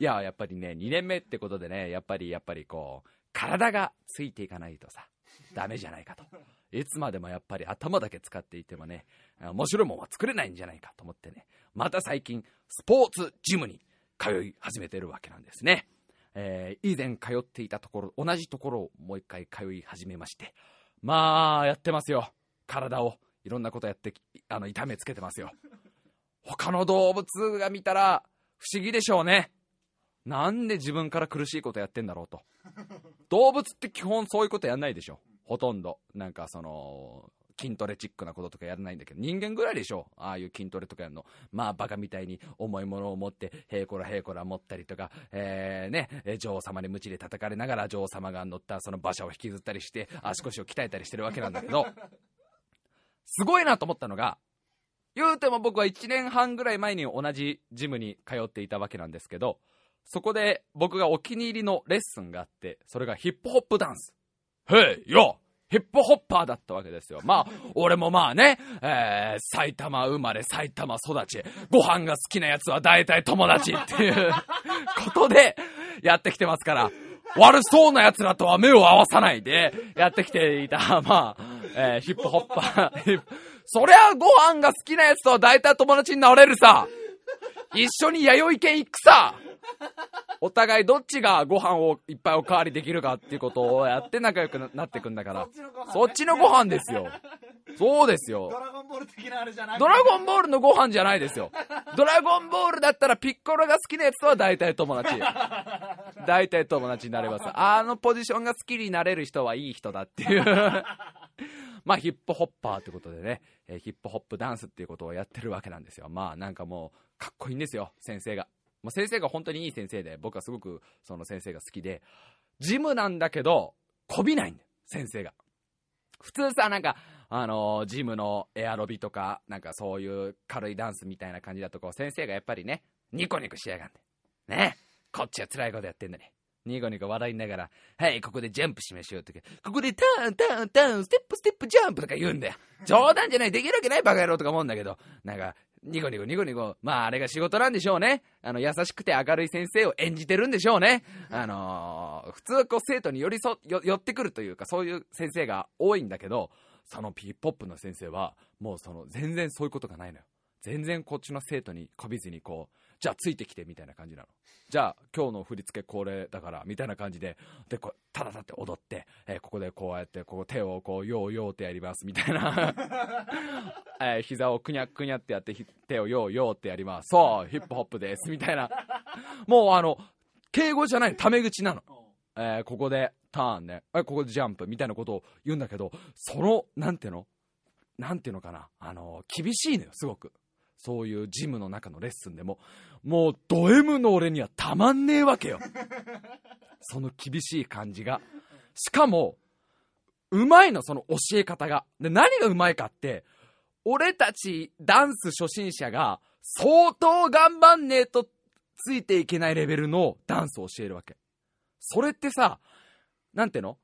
いや、やっぱりね、2年目ってことでね、やっぱり、やっぱりこう、体がついていかないとさ、ダメじゃないかと。いつまでもやっぱり頭だけ使っていてもね、面白いもんは作れないんじゃないかと思ってね、また最近、スポーツジムに通い始めてるわけなんですね。えー以前通っていたところ、同じところをもう一回通い始めまして、まあ、やってますよ。体を、いろんなことやって、あの、痛めつけてますよ。他の動物が見たら、不思議でしょうね。なんで自分から苦しいことやってんだろうと。動物って基本そういうことやんないでしょ。ほとんど。なんかその、筋トレチックなこととかやらないんだけど、人間ぐらいでしょ。ああいう筋トレとかやるの。まあ、バカみたいに重いものを持って、へいこらへいこら持ったりとか、えー、ね、女王様に鞭で叩かれながら女王様が乗ったその馬車を引きずったりして、足腰を鍛えたりしてるわけなんだけど、すごいなと思ったのが、言うても僕は1年半ぐらい前に同じジムに通っていたわけなんですけど、そこで僕がお気に入りのレッスンがあって、それがヒップホップダンス。へいよヒップホッパーだったわけですよ。まあ、俺もまあね、えー、埼玉生まれ、埼玉育ち、ご飯が好きなやつは大体友達っていうことでやってきてますから、悪そうな奴らとは目を合わさないでやってきていた、まあ、えーヒップホッパー。そりゃご飯が好きなやつとは大体友達になれるさ。一緒に弥生県行くさ。お互いどっちがご飯をいっぱいおかわりできるかっていうことをやって仲良くななってくんだから。そっちのご飯ですよ。そうですよド。ラゴンボール的なあれじゃなくてドラゴンボールのご飯じゃないですよ。ドラゴンボールだったらピッコロが好きなやつとは大体友達。大体友達になれます。あのポジションが好きになれる人はいい人だっていう。まあヒップホッパーってことでね、えーヒップホップダンスっていうことをやってるわけなんですよ。まあなんかもうかっこいいんですよ、先生が。もう先生が本当にいい先生で、僕はすごくその先生が好きで、ジムなんだけど、こびないんだよ、先生が。普通さ、なんか、あのージムのエアロビとか、なんかそういう軽いダンスみたいな感じだと、こう、先生がやっぱりね、ニコニコしやがんで。ね。こっちは辛いことやってんのに。ニコニコ笑いながら、はい、ここでジャンプしましょうとか、ここでターン、ターン、ターン、ステップ、ステップ、ジャンプとか言うんだよ。冗談じゃない、できるわけないバカ野郎とか思うんだけど、なんか、ニコニコニコニコ、まああれが仕事なんでしょうね。あの、優しくて明るい先生を演じてるんでしょうね。あのー普通はこう生徒に寄り添、よ寄ってくるというか、そういう先生が多いんだけど、そのピーポップの先生は、もうその、全然そういうことがないのよ。全然こっちの生徒にこびずにこう、じゃあついてきてみたいな感じなの。じゃあ今日の振り付けこれだからみたいな感じで、で、こう、ただたって踊って、えーここでこうやって、こう手をこう、ようようってやりますみたいな。えー膝をくにゃくにゃってやって、ひ手をようようってやります。そう、ヒップホップです。みたいな。もうあの、敬語じゃない、タメ口なの。えーここでターンね、えここでジャンプみたいなことを言うんだけど、その、なんていうの？なんていうのかな、あの、厳しいのよ、すごく。そういうジムの中のレッスンでも、もうド M の俺にはたまんねえわけよ。その厳しい感じが。しかも、うまいの、その教え方が。で、何がうまいかって、俺たちダンス初心者が相当頑張んねえとついていけないレベルのダンスを教えるわけ。それってさ、なんていうの？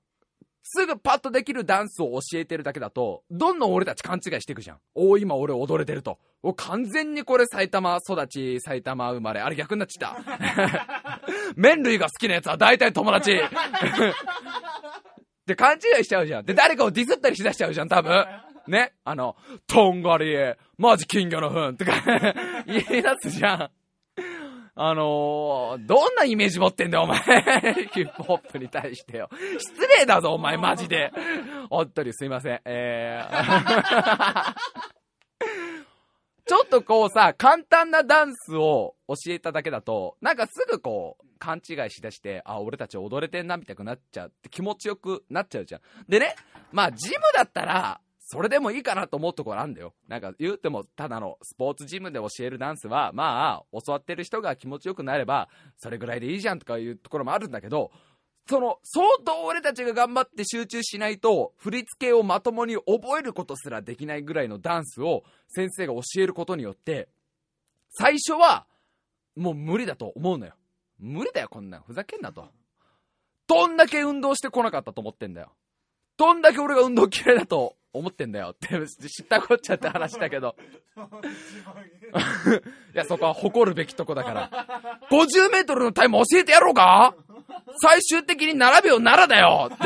すぐパッとできるダンスを教えてるだけだと、どんどん俺たち勘違いしていくじゃん。おお、今俺踊れてると。お、完全にこれ埼玉育ち、埼玉生まれ。あれ逆になっちゃった。麺類が好きなやつは大体友達。で、勘違いしちゃうじゃん。で、誰かをディスったりしだしちゃうじゃん、多分。ね。あの、とんがり、マジ金魚の糞とか 言い出すじゃん。あのー、どんなイメージ持ってんだよ、お前。ヒップホップに対してよ。失礼だぞ、お前、マジで。おっとりすいません。えー、ちょっとこうさ、簡単なダンスを教えただけだと、なんかすぐこう、勘違いしだして、あ、俺たち踊れてんな、みたくなっちゃって気持ちよくなっちゃうじゃん。でね、まあ、ジムだったら、それでもいいかなと思うところあるんだよ。なんか言うても、ただのスポーツジムで教えるダンスは、まあ、教わってる人が気持ちよくなれば、それぐらいでいいじゃんとかいうところもあるんだけど、その、相当俺たちが頑張って集中しないと、振り付けをまともに覚えることすらできないぐらいのダンスを先生が教えることによって、最初は、もう無理だと思うのよ。無理だよ、こんなん。ふざけんなと。どんだけ運動してこなかったと思ってんだよ。どんだけ俺が運動嫌いだと思ってんだよって、知ったこっちゃって話だけど。いや、そこは誇るべきとこだから。50メートルのタイム教えてやろうか？最終的に7秒7だよって。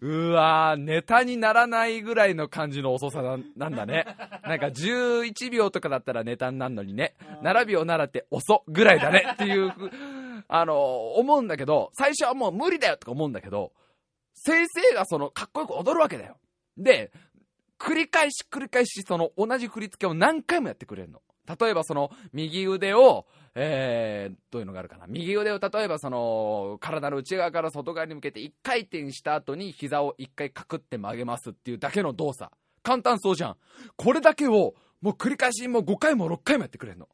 うわー、ネタにならないぐらいの感じの遅さななんだね。なんか11秒とかだったらネタになるのにね、7秒ならって遅ぐらいだねっていう、あの、思うんだけど、最初はもう無理だよとか思うんだけど、先生がその、かっこよく踊るわけだよ。で、繰り返し繰り返しその同じ振り付けを何回もやってくれるの。例えばその右腕を、えー、どういうのがあるかな。右腕を例えばその体の内側から外側に向けて1回転した後に膝を1回かくって曲げますっていうだけの動作。簡単そうじゃん。これだけをもう繰り返しもう5回も6回もやってくれるの。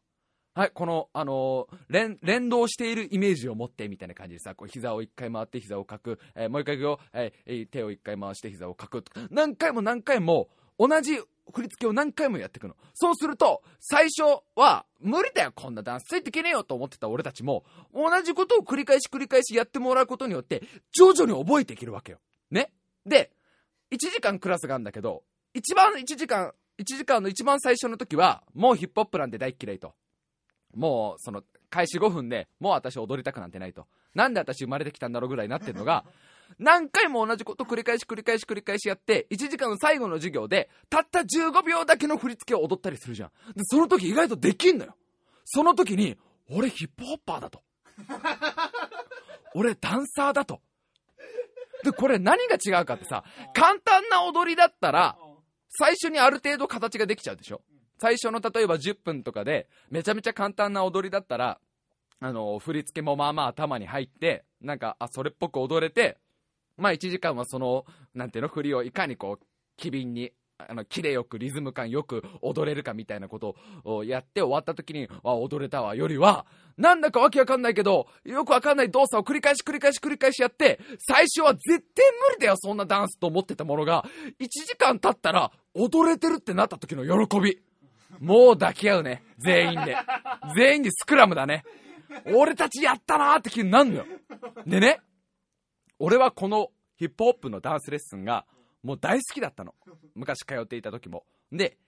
はい、この、あのー連、連動しているイメージを持ってみたいな感じでさ、こう膝を一回回って膝をかく、えーもう一回行くよ、えー手を一回回して膝をかくと。何回も何回も同じ振り付けを何回もやっていくの。そうすると、最初は、無理だよ、こんなダンスついていけねえよと思ってた俺たちも、同じことを繰り返し繰り返しやってもらうことによって、徐々に覚えていけるわけよ。ねで、1時間クラスがあるんだけど、一番1時間、1時間の一番最初の時は、もうヒップホップなんて大っ嫌いと。もう、その、開始5分でもう私踊りたくなんてないと。なんで私生まれてきたんだろうぐらいになってるのが、何回も同じこと繰り返し繰り返し繰り返しやって、1時間の最後の授業で、たった15秒だけの振り付けを踊ったりするじゃん。で、その時意外とできんのよ。その時に、俺ヒップホッパーだと。俺ダンサーだと。で、これ何が違うかってさ、簡単な踊りだったら、最初にある程度形ができちゃうでしょ最初の例えば10分とかで、めちゃめちゃ簡単な踊りだったら、あの、振り付けもまあまあ頭に入って、なんか、あ、それっぽく踊れて、まあ1時間はその、なんていうの、振りをいかにこう、機敏に、あの、キレよく、リズム感よく踊れるかみたいなことをやって終わった時に、あ、踊れたわ、よりは、なんだかわけわかんないけど、よくわかんない動作を繰り返し繰り返し繰り返しやって、最初は絶対無理だよ、そんなダンスと思ってたものが、1時間経ったら、踊れてるってなった時の喜び。もう抱き合うね。全員で。全員でスクラムだね。俺たちやったなーって気になるのよ。でね、俺はこのヒップホップのダンスレッスンがもう大好きだったの。昔通っていた時も。で、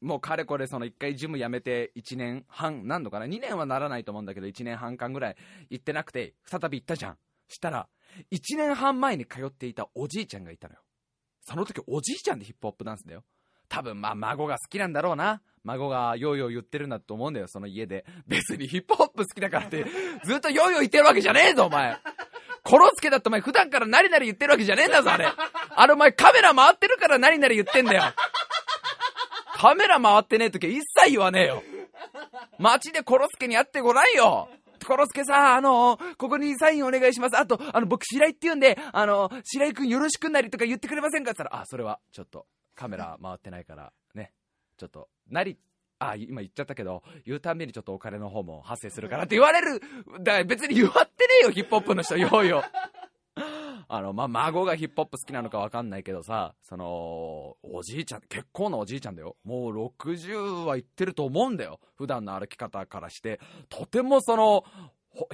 もうかれこれその一回ジム辞めて1年半、何度かな ?2 年はならないと思うんだけど1年半間ぐらい行ってなくて、再び行ったじゃん。したら、1年半前に通っていたおじいちゃんがいたのよ。その時おじいちゃんでヒップホップダンスだよ。多分まあ孫が好きなんだろうな。孫がヨーヨー言ってるんだと思うんだよ、その家で。別にヒップホップ好きだからって、ずっとヨーヨー言ってるわけじゃねえぞ、お前。コロスケだってお前普段から何々言ってるわけじゃねえんだぞ、あれ。あれお前カメラ回ってるから何々言ってんだよ。カメラ回ってねえ時は一切言わねえよ。街でコロスケに会ってごらんよ。コロスケさ、あのここにサインお願いします。あと、あの、僕、白井って言うんで、あの白井くんよろしくなりとか言ってくれませんかって言ったら、あ、それは、ちょっと、カメラ回ってないから、ね。ちょっと、なり、あ、今言っちゃったけど、言うたんびにちょっとお金の方も発生するからって言われる。だ別に言わってねえよ、ヒップホップの人、ようよ。あの、まあ、孫がヒップホップ好きなのかわかんないけどさ、その、おじいちゃん、結構なおじいちゃんだよ。もう60は言ってると思うんだよ。普段の歩き方からして。とてもその、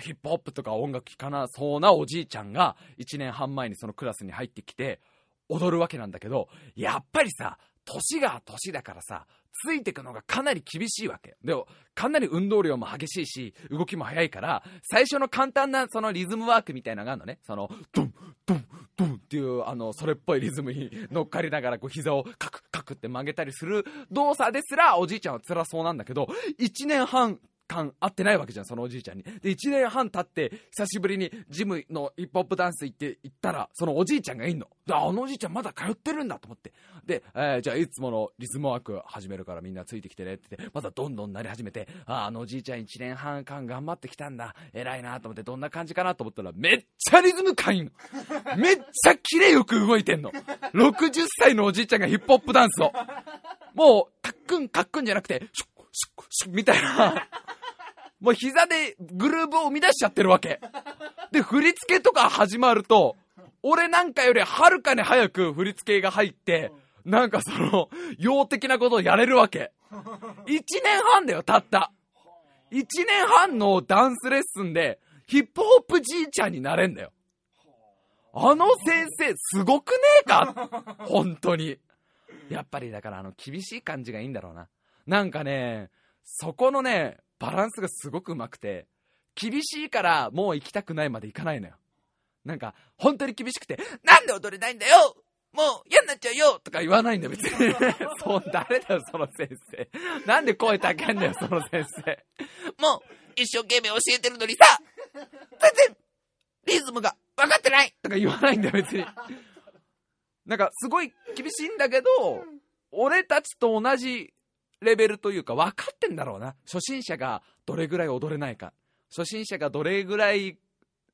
ヒップホップとか音楽聴かなそうなおじいちゃんが、1年半前にそのクラスに入ってきて、踊るわけなんだけど、やっぱりさ、年が年だからさ、ついていくのがかなり厳しいわけ。でも、かなり運動量も激しいし、動きも速いから、最初の簡単なそのリズムワークみたいなのがあるのね。その、ドン、ドン、ドンっていう、あの、それっぽいリズムに乗っかりながら、こう、膝をカクカクって曲げたりする動作ですら、おじいちゃんは辛そうなんだけど、1年半、間会ってないわけじゃん、そのおじいちゃんに。で、1年半経って、久しぶりにジムのヒップホップダンス行って、行ったら、そのおじいちゃんがいんの。で、ああのおじいちゃんまだ通ってるんだと思って。で、えーじゃあいつものリズムワーク始めるからみんなついてきてねって言って、まだどんどんなり始めて、ああ、あのおじいちゃん1年半間頑張ってきたんだ。偉いなと思って、どんな感じかなと思ったら、めっちゃリズム感いいの。めっちゃ綺麗よく動いてんの。60歳のおじいちゃんがヒップホップダンスを。もう、カックンカックンじゃなくて、シュッシュッシュッみたいな。もう膝でグルーブを生み出しちゃってるわけ。で、振り付けとか始まると、俺なんかよりはるかに早く振り付けが入って、なんかその、用的なことをやれるわけ。1年半だよ、たった。1年半のダンスレッスンで、ヒップホップじいちゃんになれんだよ。あの先生、すごくねえか？本当に。やっぱりだからあの、厳しい感じがいいんだろうな。なんかね、そこのね、バランスがすごくうまくて、厳しいからもう行きたくないまでいかないのよ。なんか、本当に厳しくて、なんで踊れないんだよもう嫌になっちゃうよとか言わないんだよ、別に。そう、誰だよ、その先生。なんで声高いんだよ、その先生。もう、一生懸命教えてるのにさ、全然、リズムが分かってないとか言わないんだよ、別に。なんか、すごい厳しいんだけど、俺たちと同じレベルというか、分かってんだろうな。初心者がどれぐらい踊れないか。初心者がどれぐらい、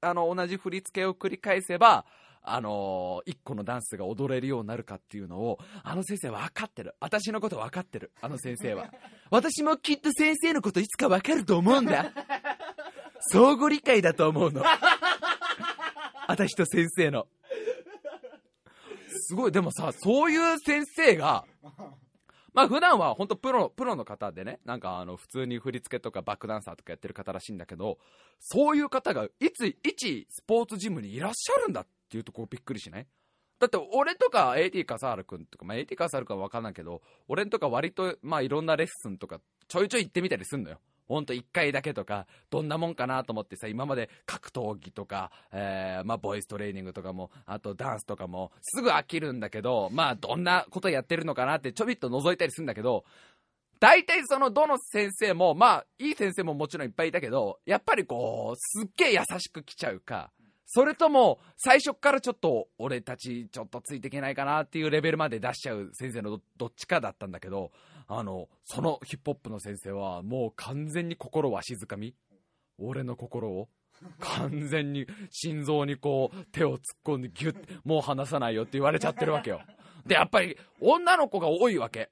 あの、同じ振り付けを繰り返せば、あのー、一個のダンスが踊れるようになるかっていうのを、あの先生分かってる。私のこと分かってる。あの先生は。私もきっと先生のこといつか分かると思うんだ。相互理解だと思うの。私と先生の。すごい、でもさ、そういう先生が、まあ普段は本当プロ、プロの方でね、なんかあの普通に振り付けとかバックダンサーとかやってる方らしいんだけど、そういう方がいつ、一スポーツジムにいらっしゃるんだっていうとこうびっくりしない？だって俺とか AT 笠原くんとか、まあ AT 笠原くんはわかんないけど、俺とか割とまあいろんなレッスンとかちょいちょい行ってみたりすんのよ。ほんと1回だけとか、どんなもんかなと思ってさ、今まで格闘技とか、えー、まあ、ボイストレーニングとかも、あとダンスとかも、すぐ飽きるんだけど、まあ、どんなことやってるのかなってちょびっと覗いたりするんだけど、大体そのどの先生も、まあ、いい先生ももちろんいっぱいいたけど、やっぱりこう、すっげえ優しく来ちゃうか、それとも、最初からちょっと、俺たちちょっとついていけないかなっていうレベルまで出しちゃう先生のどっちかだったんだけど、あの、そのヒップホップの先生は、もう完全に心わしづかみ？俺の心を？完全に心臓にこう手を突っ込んでギュッもう離さないよって言われちゃってるわけよ。でやっぱり女の子が多いわけ。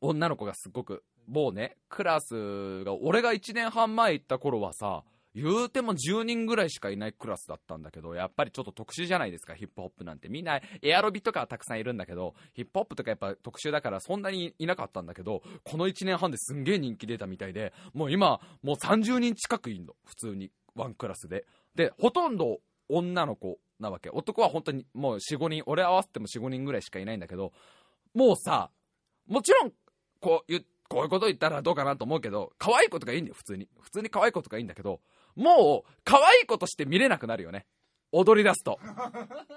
女の子がすっごく。もうねクラスが俺が1年半前行った頃はさ言うても10人ぐらいしかいないクラスだったんだけど、やっぱりちょっと特殊じゃないですか、ヒップホップなんて。みんな、エアロビとかはたくさんいるんだけど、ヒップホップとかやっぱ特殊だからそんなにいなかったんだけど、この1年半ですんげえ人気出たみたいで、もう今、もう30人近くいんの、普通に、ワンクラスで。で、ほとんど女の子なわけ。男は本当にもう4、5人、俺合わせても4、5人ぐらいしかいないんだけど、もうさ、もちろん、こう、こういうこと言ったらどうかなと思うけど、可愛い子とかいいんだよ、普通に。普通に可愛い子とかいいんだけど、もう、可愛い子として見れなくなるよね。踊り出すと。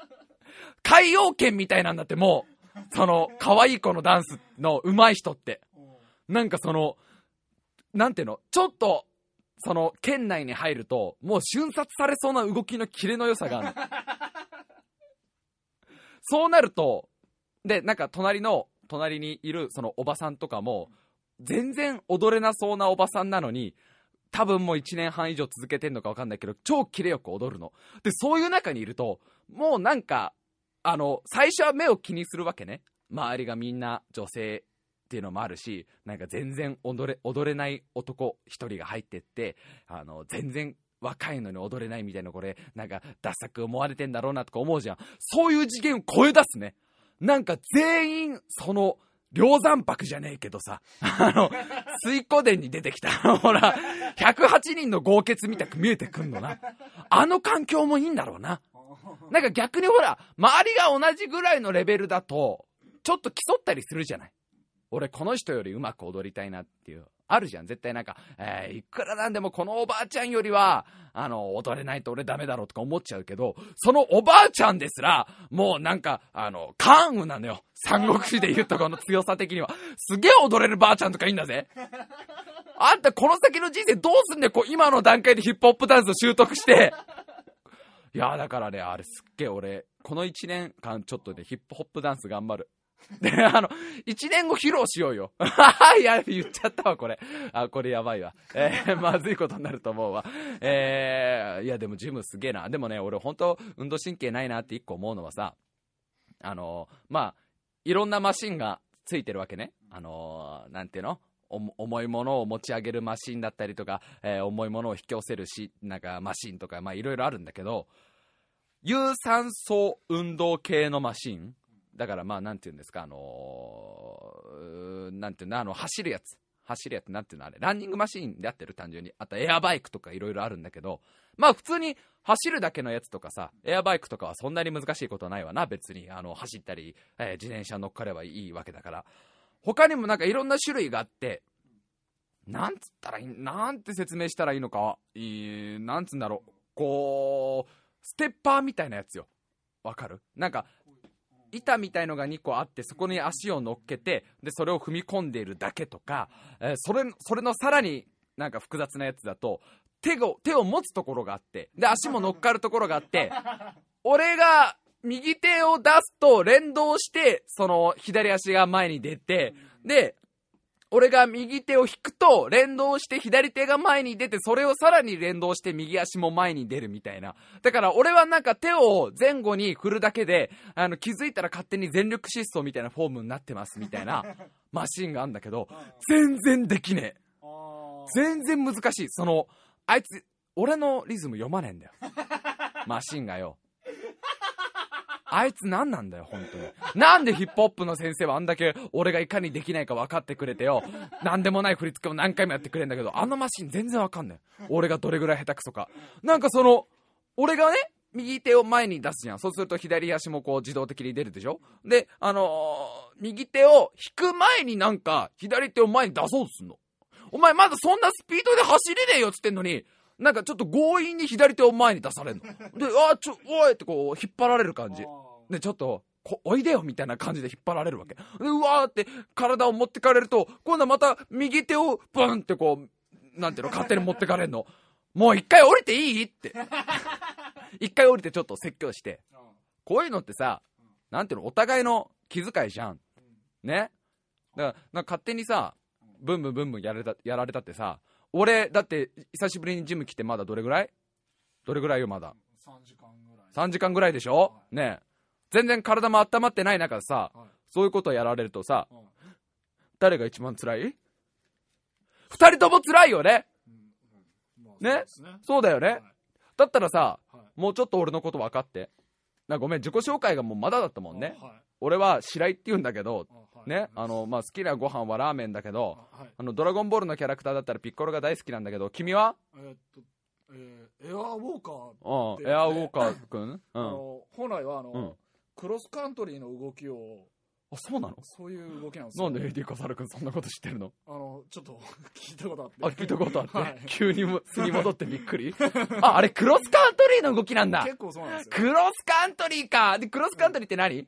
海洋圏みたいなんだってもう、その、可愛い子のダンスの上手い人って。なんかその、なんていうの、ちょっと、その、県内に入ると、もう瞬殺されそうな動きのキレの良さがある。そうなると、で、なんか隣の、隣にいるそのおばさんとかも、全然踊れなそうなおばさんなのに、多分もう1年半以上続けてんのか分かんないけど、超キレよく踊るの。で、そういう中にいると、もうなんか、あの、最初は目を気にするわけね。周りがみんな女性っていうのもあるし、なんか全然踊れ、踊れない男一人が入ってって、あの、全然若いのに踊れないみたいなこれ、なんか、ダサく思われてんだろうなとか思うじゃん。そういう次元を超え出すね。なんか全員、その、梁山泊じゃねえけどさ、あの、水湖殿に出てきた、ほら、108人の豪傑みたく見えてくんのな。あの環境もいいんだろうな。なんか逆にほら、周りが同じぐらいのレベルだと、ちょっと競ったりするじゃない。俺この人よりうまく踊りたいなっていう。あるじゃん。絶対なんか、えー、いくらなんでもこのおばあちゃんよりは、あの、踊れないと俺ダメだろうとか思っちゃうけど、そのおばあちゃんですら、もうなんか、あの、関羽なのよ。三国志で言うとこの強さ的には。すげえ踊れるばあちゃんとかいいんだぜ。あんたこの先の人生どうすんだよ、こう今の段階でヒップホップダンスを習得して。いやだからね、あれすっげえ俺、この1年間ちょっとね、ヒップホップダンス頑張る。で、あの、一年後披露しようよ。いや、言っちゃったわ、これ。あ、これやばいわ。えー、まずいことになると思うわ。えー、いや、でもジムすげえな。でもね、俺本当運動神経ないなって一個思うのはさ、あのまあ、いろんなマシンがついてるわけね。あのなんていうの？重いものを持ち上げるマシンだったりとか、えー、重いものを引き寄せるし、なんかマシンとか、まあいろいろあるんだけど、有酸素運動系のマシンだからまあ、なんていうんですか、あのー、なんていうの、あの、走るやつ。走るやつ、なんていうのあれ、ランニングマシーンであってる、単純に。あとエアバイクとかいろいろあるんだけど、まあ普通に走るだけのやつとかさ、エアバイクとかはそんなに難しいことはないわな、別に。あの、走ったり、えー、自転車乗っかればいいわけだから。他にもなんかいろんな種類があって、なんつったらいい、なんて説明したらいいのか、いいなんつうんだろう。こう、ステッパーみたいなやつよ。わかる？なんか、板みたいのが2個あって、そこに足を乗っけて、で、それを踏み込んでいるだけとか、えーそれ、それのさらになんか複雑なやつだと、手を、手を持つところがあって、で、足も乗っかるところがあって、俺が右手を出すと連動して、その左足が前に出て、で、俺が右手を引くと連動して左手が前に出て、それをさらに連動して右足も前に出るみたいな。だから俺はなんか手を前後に振るだけで、あの気づいたら勝手に全力疾走みたいなフォームになってますみたいな マシンがあるんだけど、全然できねえ。全然難しい。その、あいつ、俺のリズム読まねえんだよ。マシンがよ。あいつ何なんだよ、本当に。なんでヒップホップの先生はあんだけ俺がいかにできないか分かってくれてよ。なんでもない振り付けを何回もやってくれんだけど、あのマシン全然分かんない。俺がどれぐらい下手くそか。なんかその、俺がね、右手を前に出すじゃん。そうすると左足もこう自動的に出るでしょで、あのー右手を引く前になんか左手を前に出そうとすんの。お前まだそんなスピードで走れねえよっつってんのに、なんかちょっと強引に左手を前に出されんの。で、あ、ちょ、おいってこう引っ張られる感じ。で、ちょっと、こおいでよみたいな感じで引っ張られるわけ。で、うわーって体を持ってかれると、今度はまた右手をブンってこう、なんていうの、勝手に持ってかれんの。もう一回降りていいって。一回降りてちょっと説教して。こういうのってさ、なんていうの、お互いの気遣いじゃん。ねだから、なんか勝手にさ、ブンブンブンブンやられた、やられたってさ、俺、だって、久しぶりにジム来てまだどれぐらい？どれぐらいよ、まだ？3時間ぐらい。3時間ぐらいでしょ？ねえ。全然体も温まってない中でさ、はい。そういうことやられるとさ、はい。誰が一番辛い？二人とも辛いよね？まあね？そうですね。そうだよね、はい。だったらさ、はい。もうちょっと俺のこと分かって。なごめん、自己紹介がもうまだだったもんね。はい俺は白井って言うんだけど、はい。ね、あの、まあ、好きなご飯はラーメンだけど、はい。あの、ドラゴンボールのキャラクターだったらピッコロが大好きなんだけど、君は？えーっとえーエアーウォーカーうん、エアーウォーカーくん？うん。あの本来はあの、うん。クロスカントリーの動きをあ、そうなの？そういう動きなんですよ。なんで AD カサルくんそんなこと知ってるの？あのちょっと 聞いたことあって。あ、聞いたことあって、はい。急にも素に戻ってびっくり？あ、あれクロスカントリーの動きなんだ。結構そうなんですよ。クロスカントリーか。で、クロスカントリーって何、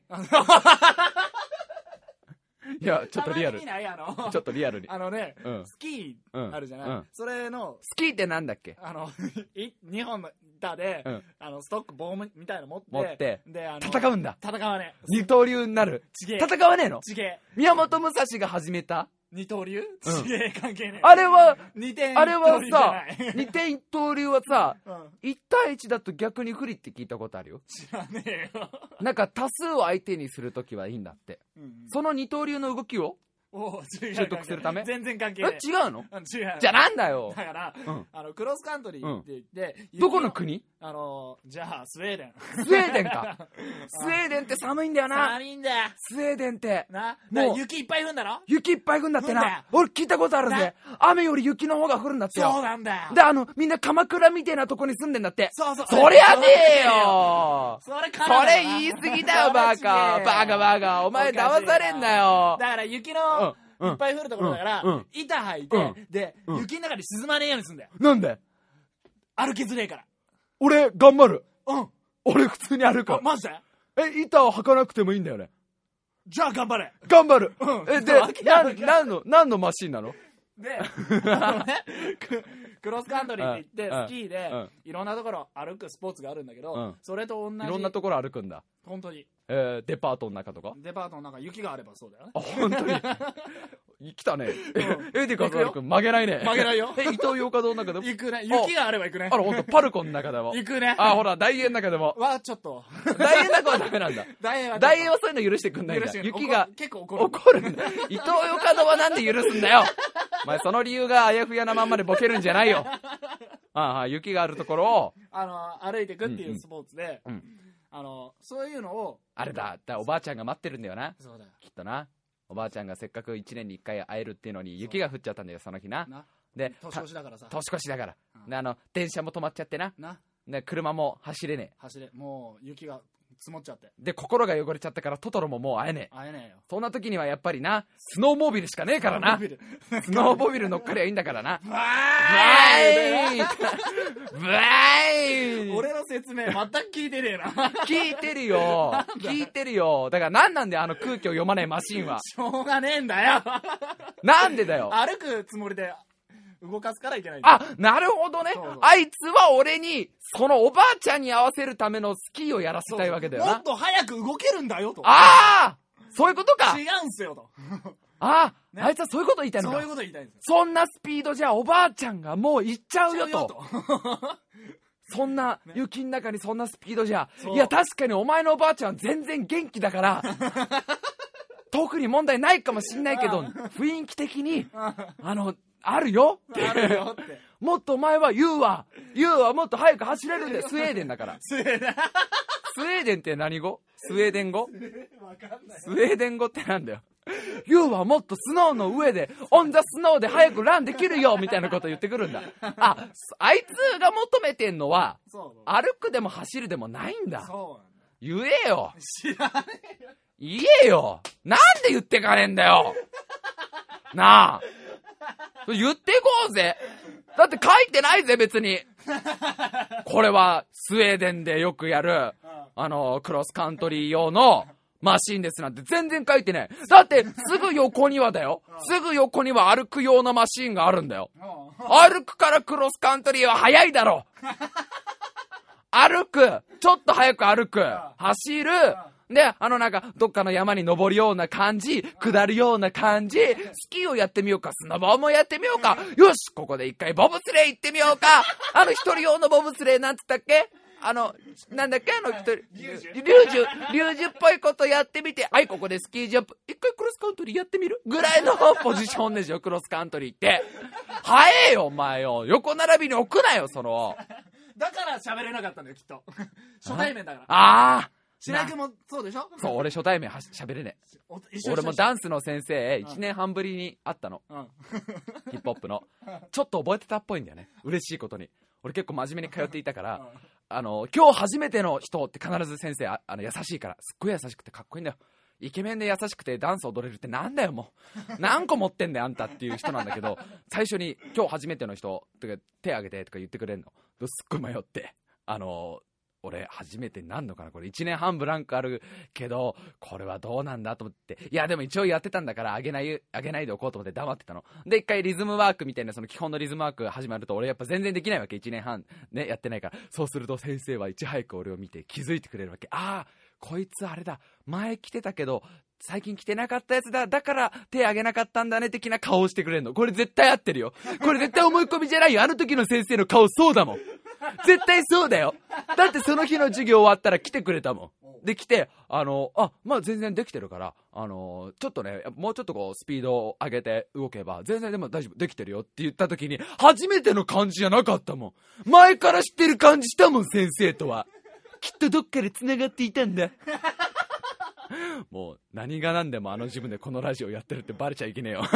いや、ちょっとリアル。ちょっとリアルに。あのね、うん。スキうん。ーあるじゃない、うん。それのスキーってなんだっけ？あのい2本の板で、うん。あのストック棒みたいなの持って持ってであの戦うんだ。戦わね二刀流になる。ちげえ。戦わねえの？ちげえ。宮本武蔵が始めた？二刀流？うん。ちげえ関係ねえ。あれは、二点あれはさ 二点一刀流はさ、うん。1対1だと逆に不利って聞いたことあるよ？知らねえよ、なんか多数を相手にするときはいいんだって。うん。その二刀流の動きを 習得するため？全然関係えねえ違うの？うん違うじゃあなんだよだから、うんあのクロスカントリーって言って、どこの国？あのじゃあスウェーデンスウェーデンか。スウェーデンって寒いんだよな。寒いんだよスウェーデンって。なもう雪いっぱい降るんだろ？雪いっぱい降るんだってな。俺聞いたことあるぜ。雨より雪の方が降るんだってそうよ。なんだよで、あの、みんな鎌倉みたいなとこに住んでんだって。そうそうそりゃねえよそれそれ言い過ぎだよ、バカ。バカバカ。お前騙されんなよ。だから雪うんのうんいっぱい降るところだから、板履いて、うん。で、うん。雪の中に沈まねえようにすんだよ。なんで？歩きづれえから。俺、頑張る。うん。俺、普通に歩くあ。マジで？え、板を履かなくてもいいんだよね。じゃあ頑張れ。頑張る。うん。え、でわけ、わな、かんないなんの、何のマシンなの？で、あのね、ククロスカントリーって言って、うん。スキーでうん、いろんなところ歩くスポーツがあるんだけど、うん。それと同じ、いろんなところ歩くんだ。本当に、えー、デパートの中とか？デパートの中雪があればそうだよね。あ、本当に？来たね。んえ、エディカズマル君、曲げないね。曲げないよ え、伊東洋華堂の中でも？行くね。雪があれば行くねあ。ら、ほんと、パルコの中でも。行くね。あ、ほら、大英の中でも。は、ちょっと。大英の中はダメなんだ。大英は大英はそういうの許してくんないんだ。雪が怒結構怒る。怒るんだ。伊東洋華堂はなんで許すんだよ。お前、その理由があやふやなまんまでボケるんじゃないよ。ああ、雪があるところを、あの、歩いてくっていうスポーツで、うんあの、そういうのを、あれだ、だおばあちゃんが待ってるんだよな。そうだよ。きっとな。おばあちゃんがせっかく1年に1回会えるっていうのに雪が降っちゃったんだよ、その日な。な、で、年た越しだからさ。年越しだから。うんで、あの、電車も止まっちゃってな。な、で、車も走れね走れ。もう、雪が積もっちゃって。で、心が汚れちゃったからトトロももう会えねえ。会えねえよ。そんな時にはやっぱりな、スノーモービルしかねえからな。スノーモービル。乗っかりゃいいんだからな。わブワーイブワーイ俺の説明全く聞いてねえな。聞いてるよ。聞いてるよ。だから何なんであの空気を読まないマシンは。しょうがねえんだよ。なんでだよ。歩くつもりで動かすからいけないあ、なるほどね。あいつは俺に、そのおばあちゃんに合わせるためのスキーをやらせたいわけだよな。もっ。と早く動けるんだよと。ああそういうことか。違うんすよと。ああ、ね。あいつはそういうこと言いたいのかそういうこと言いたいんですよ。そんなスピードじゃおばあちゃんがもう行っちゃうよと。と。そんな雪の中にそんなスピードじゃ。そう。いや、確かにお前のおばあちゃんは全然元気だから、特に問題ないかもしんないけど、雰囲気的に、あの、あるよって。あるよってもっとお前は言うわ。言うわ、もっと早く走れるんだよ。スウェーデンだから。すげえなスウェーデンって何語？スウェーデン語？スウェーデン語ってなんだよ。ユウはもっとスノーの上で、オンザスノーで早くランできるよみたいなこと言ってくるんだ。あ、あいつが求めてんのは、歩くでも走るでもないんだ言えよ。知らねえよ言えよ。なんで言ってかねえんだよ。なあ。言ってこうぜ。だって書いてないぜ、別に。これは、スウェーデンでよくやる、あの、クロスカントリー用のマシンですなんて全然書いてない。だって、すぐ横にはだよ。すぐ横には歩く用のマシンがあるんだよ。歩くからクロスカントリーは速いだろ。歩く。ちょっと早く歩く。走る。で、あのなんか、どっかの山に登るような感じ、下るような感じ、スキーをやってみようか、スノボーもやってみようか。よし、ここで一回ボブスレー行ってみようか。あの一人用のボブスレーなんつったっけ？あの、なんだっけ？あの一人、リュウジュ、リュウジュっぽいことやってみて、はい、ここでスキージャンプ、一回クロスカントリーやってみる？ぐらいのポジションでしょ、クロスカントリーって。早えよ、お前よ。横並びに置くなよ、その。だから喋れなかったんだよきっと初対面だからああ白井君もそうでしょ？そう、俺初対面はし喋れねおえ。俺もダンスの先生、1年半ぶりに会ったの。うんヒップホップの。ちょっと覚えてたっぽいんだよね。嬉しいことに。俺結構真面目に通っていたから、あの、今日初めての人って必ず先生、ああの優しいから、すっごい優しくてかっこいいんだよ。イケメンで優しくてダンス踊れるってなんだよもう。何個持ってんだよあんたっていう人なんだけど、最初に今日初めての人とか手挙げてとか言ってくれんの。すっごい迷って。あの、俺初めてなんのかな？これ1年半ブランクあるけど、これはどうなんだと思って。いやでも一応やってたんだからあげない、あげないでおこうと思って黙ってたの。で、一回リズムワークみたいなその基本のリズムワーク始まると俺やっぱ全然できないわけ。1年半ね、やってないから。そうすると先生はいち早く俺を見て気づいてくれるわけ。ああ、こいつあれだ。前来てたけど、最近来てなかったやつだ。だから手挙げなかったんだね的な顔をしてくれるの。これ絶対合ってるよ。これ絶対思い込みじゃないよ。あの時の先生の顔そうだもん。絶対そうだよ。だってその日の授業終わったら来てくれたもん。で、来て、あの、あ、まあ全然できてるから、あの、ちょっとね、もうちょっとこう、スピードを上げて動けば、全然でも大丈夫、できてるよって言った時に、初めての感じじゃなかったもん。前から知ってる感じしたもん、先生とは。きっとどっかで繋がっていたんだ。もう、何が何でもあの自分でこのラジオやってるってバレちゃいけねえよ。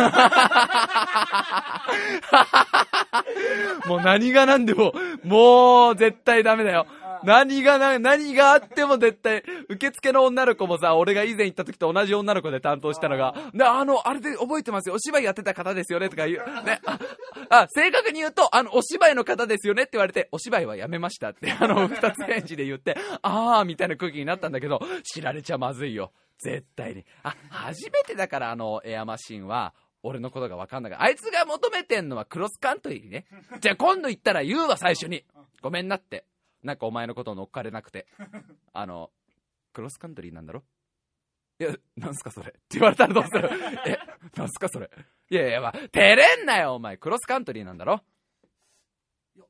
もう何が何でも、もう絶対ダメだよ。何がな、何があっても絶対、受付の女の子もさ、俺が以前行った時と同じ女の子で担当したのが、で、あの、あれで覚えてますよ。お芝居やってた方ですよねとか言う。ね。あ、あ正確に言うと、あの、お芝居の方ですよねって言われて、お芝居はやめましたって、あの、二つ返事で言って、あー、みたいな空気になったんだけど、知られちゃまずいよ。絶対に。あ、初めてだからあの、エアマシンは、俺のことが分かんないから。あいつが求めてんのはクロスカントリーね。じゃあ今度行ったら言うわ、最初に。ごめんなって。なんかお前のこと乗っかれなくて。あの、クロスカントリーなんだろ？いや、なんすかそれ？って言われたらどうする？え、なんすかそれ？いやいや、まあ、照れんなよ、お前。クロスカントリーなんだろ？ち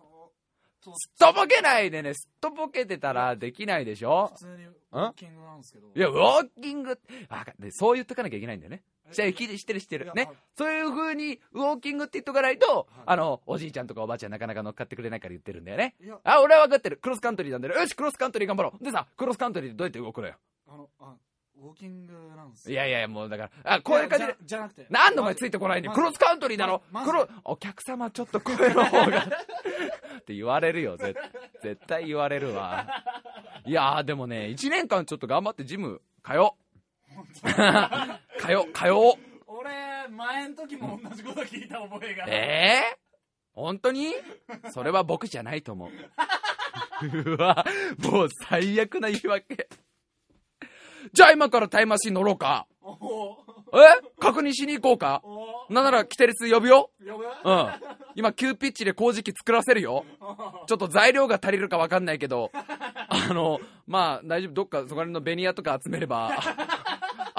ょっとすっとぼけないでね、すっとぼけてたらできないでしょ？普通にウォーキングなんですけどいや、ウォーキング、あでそう言っとかなきゃいけないんだよね。じゃあ、知ってる知ってる。ねはい。そういう風に、ウォーキングって言っとかないと、はいあの、おじいちゃんとかおばあちゃんなかなか乗っかってくれないから言ってるんだよね。あ、俺は分かってる。クロスカントリーなんだよ。よし、クロスカントリー頑張ろう。でさ、クロスカントリーでどうやって動くのよ。あのあウォーキングなんですいやいや、もうだから、あ、こういう感じで。じゃなくてなんでお前ついてこないんだよ。クロスカントリーだろ。クロ、お客様ちょっと声の方が。って言われるよ。絶絶対言われるわ。いやーでもね、1年間ちょっと頑張ってジム通おう。通おう、通おう。俺前の時も同じこと聞いた覚えがええ本当に？それは僕じゃないと思う。うわ、もう最悪な言い訳。じゃあ今からタイムマシン乗ろうか。え？確認しに行こうかおなんなら、キテレツ呼ぶよ呼ぶ？うん。今、急ピッチで工事機作らせるよ。ちょっと材料が足りるか分かんないけど、あの、まあ、大丈夫。どっかそこら辺のベニヤとか集めれば、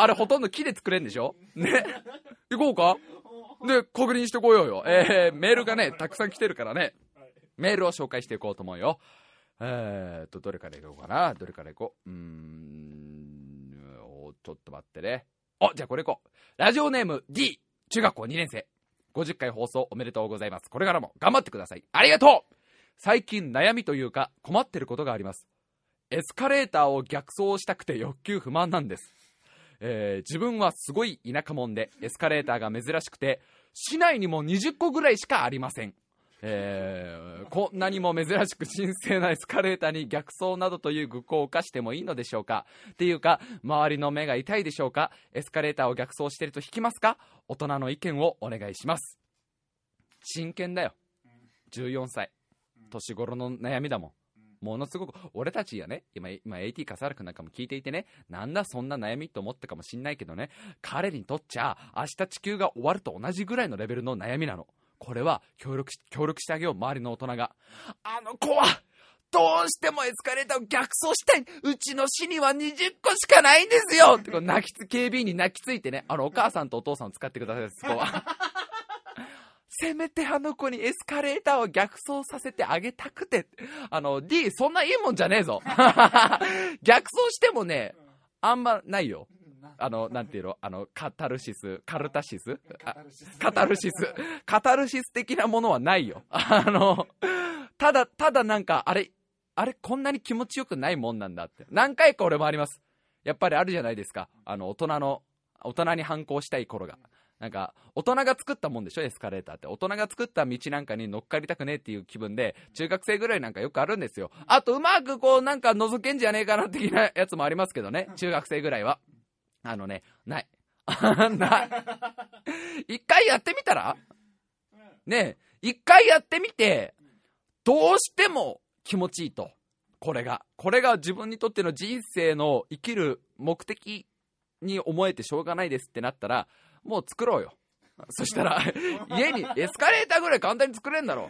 あれほとんど木で作れんでしょ？ね。行こうか？で、確認してこようよ。えー、メールがね、たくさん来てるからね。メールを紹介していこうと思うよ。えーっと、どれからいこうかな？どれからいこう？うーん、おちょっと待ってね。お、じゃあこれいこう。ラジオネーム D、中学校2年生。50回放送おめでとうございます。これからも頑張ってください。ありがとう最近悩みというか困ってることがあります。エスカレーターを逆走したくて欲求不満なんです。えー自分はすごい田舎者でエスカレーターが珍しくて市内にも20個ぐらいしかありません。えーこんなにも珍しく神聖なエスカレーターに逆走などという愚行を犯してもいいのでしょうか？っていうか周りの目が痛いでしょうか？エスカレーターを逆走してると引きますか？大人の意見をお願いします。真剣だよ。14歳。年頃の悩みだもん。ものすごく俺たちやね今今 AT 笠原君なんかも聞いていてねなんだそんな悩みと思ったかもしんないけどね彼にとっちゃ明日地球が終わると同じぐらいのレベルの悩みなの。これは協力し協力してあげよう周りの大人が。あの子はどうしてもエスカレーターを逆走したいうちの市には20個しかないんですよってこう泣きつ警備員に泣きついてねあのお母さんとお父さんを使ってくださいそこは。せめてあの子にエスカレーターを逆走させてあげたくて。あの、D、そんないいもんじゃねえぞ。逆走してもね、あんまないよ。あの、なんていうの？あの、カタルシス、カルタシス？あカタルシス。カタルシス的なものはないよ。あの、ただ、ただなんか、あれ、あれ、こんなに気持ちよくないもんなんだって。何回か俺もあります。やっぱりあるじゃないですか。あの、大人の、大人に反抗したい頃が。なんか、大人が作ったもんでしょ、エスカレーターって。大人が作った道なんかに乗っかりたくねえっていう気分で、中学生ぐらいなんかよくあるんですよ。あと、うまくこう、なんか覗けんじゃねえかな的なやつもありますけどね、中学生ぐらいは。あのね、ない。ない。一回やってみたら？ねえ、一回やってみて、どうしても気持ちいいと。これが。これが自分にとっての人生の生きる目的に思えてしょうがないですってなったら、もう作ろうよ。そしたら、家にエスカレーターぐらい簡単に作れんだろ。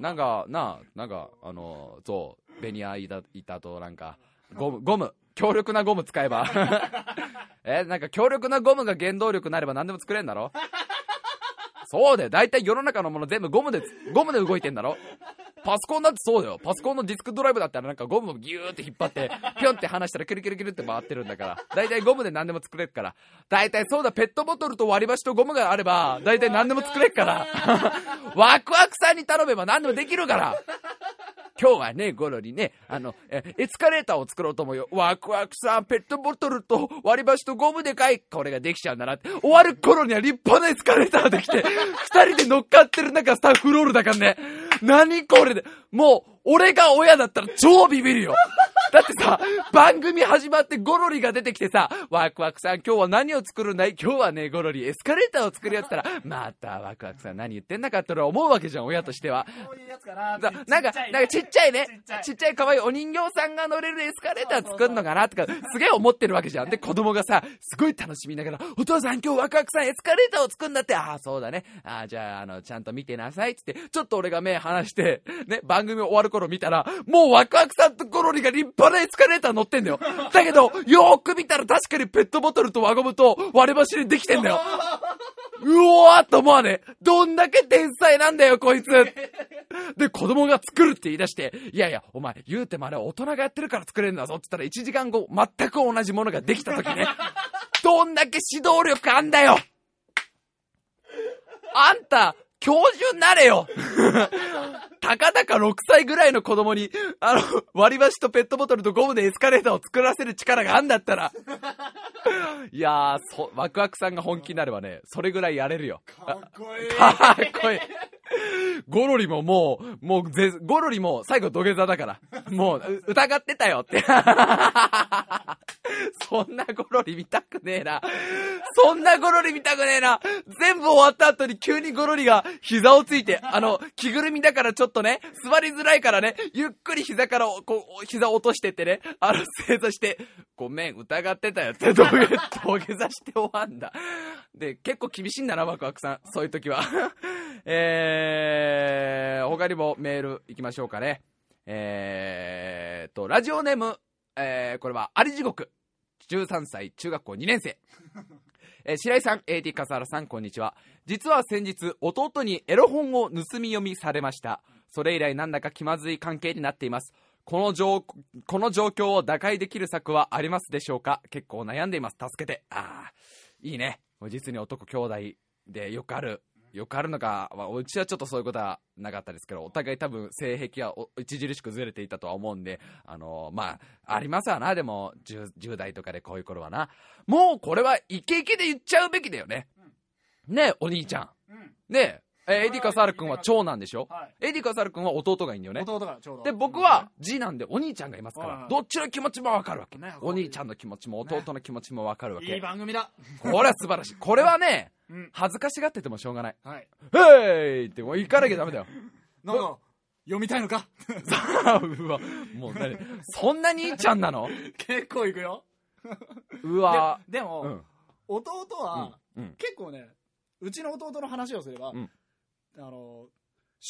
なんか、なあ、なんか、あの、そう、ベニヤ板板となんか、ゴム、ゴム、強力なゴム使えば。え、なんか強力なゴムが原動力になれば何でも作れんだろそうだよ。大体世の中のもの全部ゴムで、ゴムで動いてんだろパソコンだってそうだよ。パソコンのディスクドライブだったらなんかゴムをギューって引っ張って、ピョンって離したらキュルキュルキュルって回ってるんだから。大体ゴムで何でも作れるから。大体そうだ、ペットボトルと割り箸とゴムがあれば、大体何でも作れるから。ワクワクさんに頼めば何でもできるから。今日はね、ゴロにね、あの、エスカレーターを作ろうと思うよ。ワクワクさん、ペットボトルと割り箸とゴムでかい。これができちゃうんだなって。終わる頃には立派なエスカレーターできて、二人で乗っかってる中スタッフロールだからね。何これで。もう、俺が親だったら超ビビるよ。だってさ、番組始まってゴロリが出てきてさ、ワクワクさん今日は何を作るんだい？今日はね、ゴロリエスカレーターを作るやつったら、またワクワクさん何言ってんだかって俺は思うわけじゃん、親としては。こういうやつかなんか、なんかちっちゃいねちっちゃい、可愛いお人形さんが乗れるエスカレーター作るのかな？とか、すげえ思ってるわけじゃん。で、子供がさ、すごい楽しみながら、お父さん今日ワクワクさんエスカレーターを作るんだって、ああ、そうだね。ああ、じゃあ、あの、ちゃんと見てなさい。つって、ちょっと俺が目離して、ね、番組終わる頃見たら、もうワクワクさんとゴロリが立派なエスカレーター乗ってんだよ。だけど、よーく見たら確かにペットボトルと輪ゴムと割れ箸でできてんだよ。うおーっと思わねえ。どんだけ天才なんだよ、こいつ。で、子供が作るって言い出して、いやいや、お前、言うてもあれ大人がやってるから作れるんだぞって言ったら1時間後、全く同じものができた時ね、どんだけ指導力あんだよあんた、教授になれよたかだか6歳ぐらいの子供に、あの、割り箸とペットボトルとゴムでエスカレーターを作らせる力があんだったら。いやー、そ、ワクワクさんが本気になればね、それぐらいやれるよ。かっこいい かっこいい。ゴロリももう、もうぜ、ゴロリも最後土下座だから。もう、う疑ってたよって。そんなゴロリ見たくねえな。そんなゴロリ見たくねえな。全部終わった後に急にゴロリが膝をついて、あの、着ぐるみだからちょっとっとね、座りづらいからね、ゆっくり膝からこう、膝落としてってね、あの、正座して、ごめん、疑ってたよって土下 土下座して終わんだ。で、結構厳しいんだな、ワクワクさん。そういう時は。えー、他にもメール行きましょうかね。えーと、ラジオネーム、えー、これは、あり地獄。13歳、中学校2年生。えー白井さん、AD 笠原さん、こんにちは。実は先日、弟にエロ本を盗み読みされました。それ以来なんだか気まずい関係になっています。この状、この状況を打開できる策はありますでしょうか？結構悩んでいます。助けて。ああ、いいね。実に男兄弟でよくある。よくあるのか、まあ、うちはちょっとそういうことはなかったですけど、お互い多分性癖はお著しくずれていたとは思うんで、あのまあ、ありますわな、でも10、10代とかでこういう頃はな。もうこれはイケイケで言っちゃうべきだよね。ねえ、お兄ちゃん。ねえ、えーエディカサール君は長男でしょ？はい。エディカサール君は弟がいいんだよね。弟がちょうど。で、僕は次男でお兄ちゃんがいますから、はいどっちの気持ちもわかるわけね。お兄ちゃんの気持ちも弟の気持ちもわかるわいいけ。番組だ。これは素晴らしい。これはね、うん。恥ずかしがっててもしょうがない。はい。へいってもう行かなきゃダメだよ。なんか、読みたいのか？うわ、もう何？そんな兄ちゃんなの？結構いくよ。うわででも、うん。弟は、うん。結構ね、うちの弟の話をすれば、うんあの、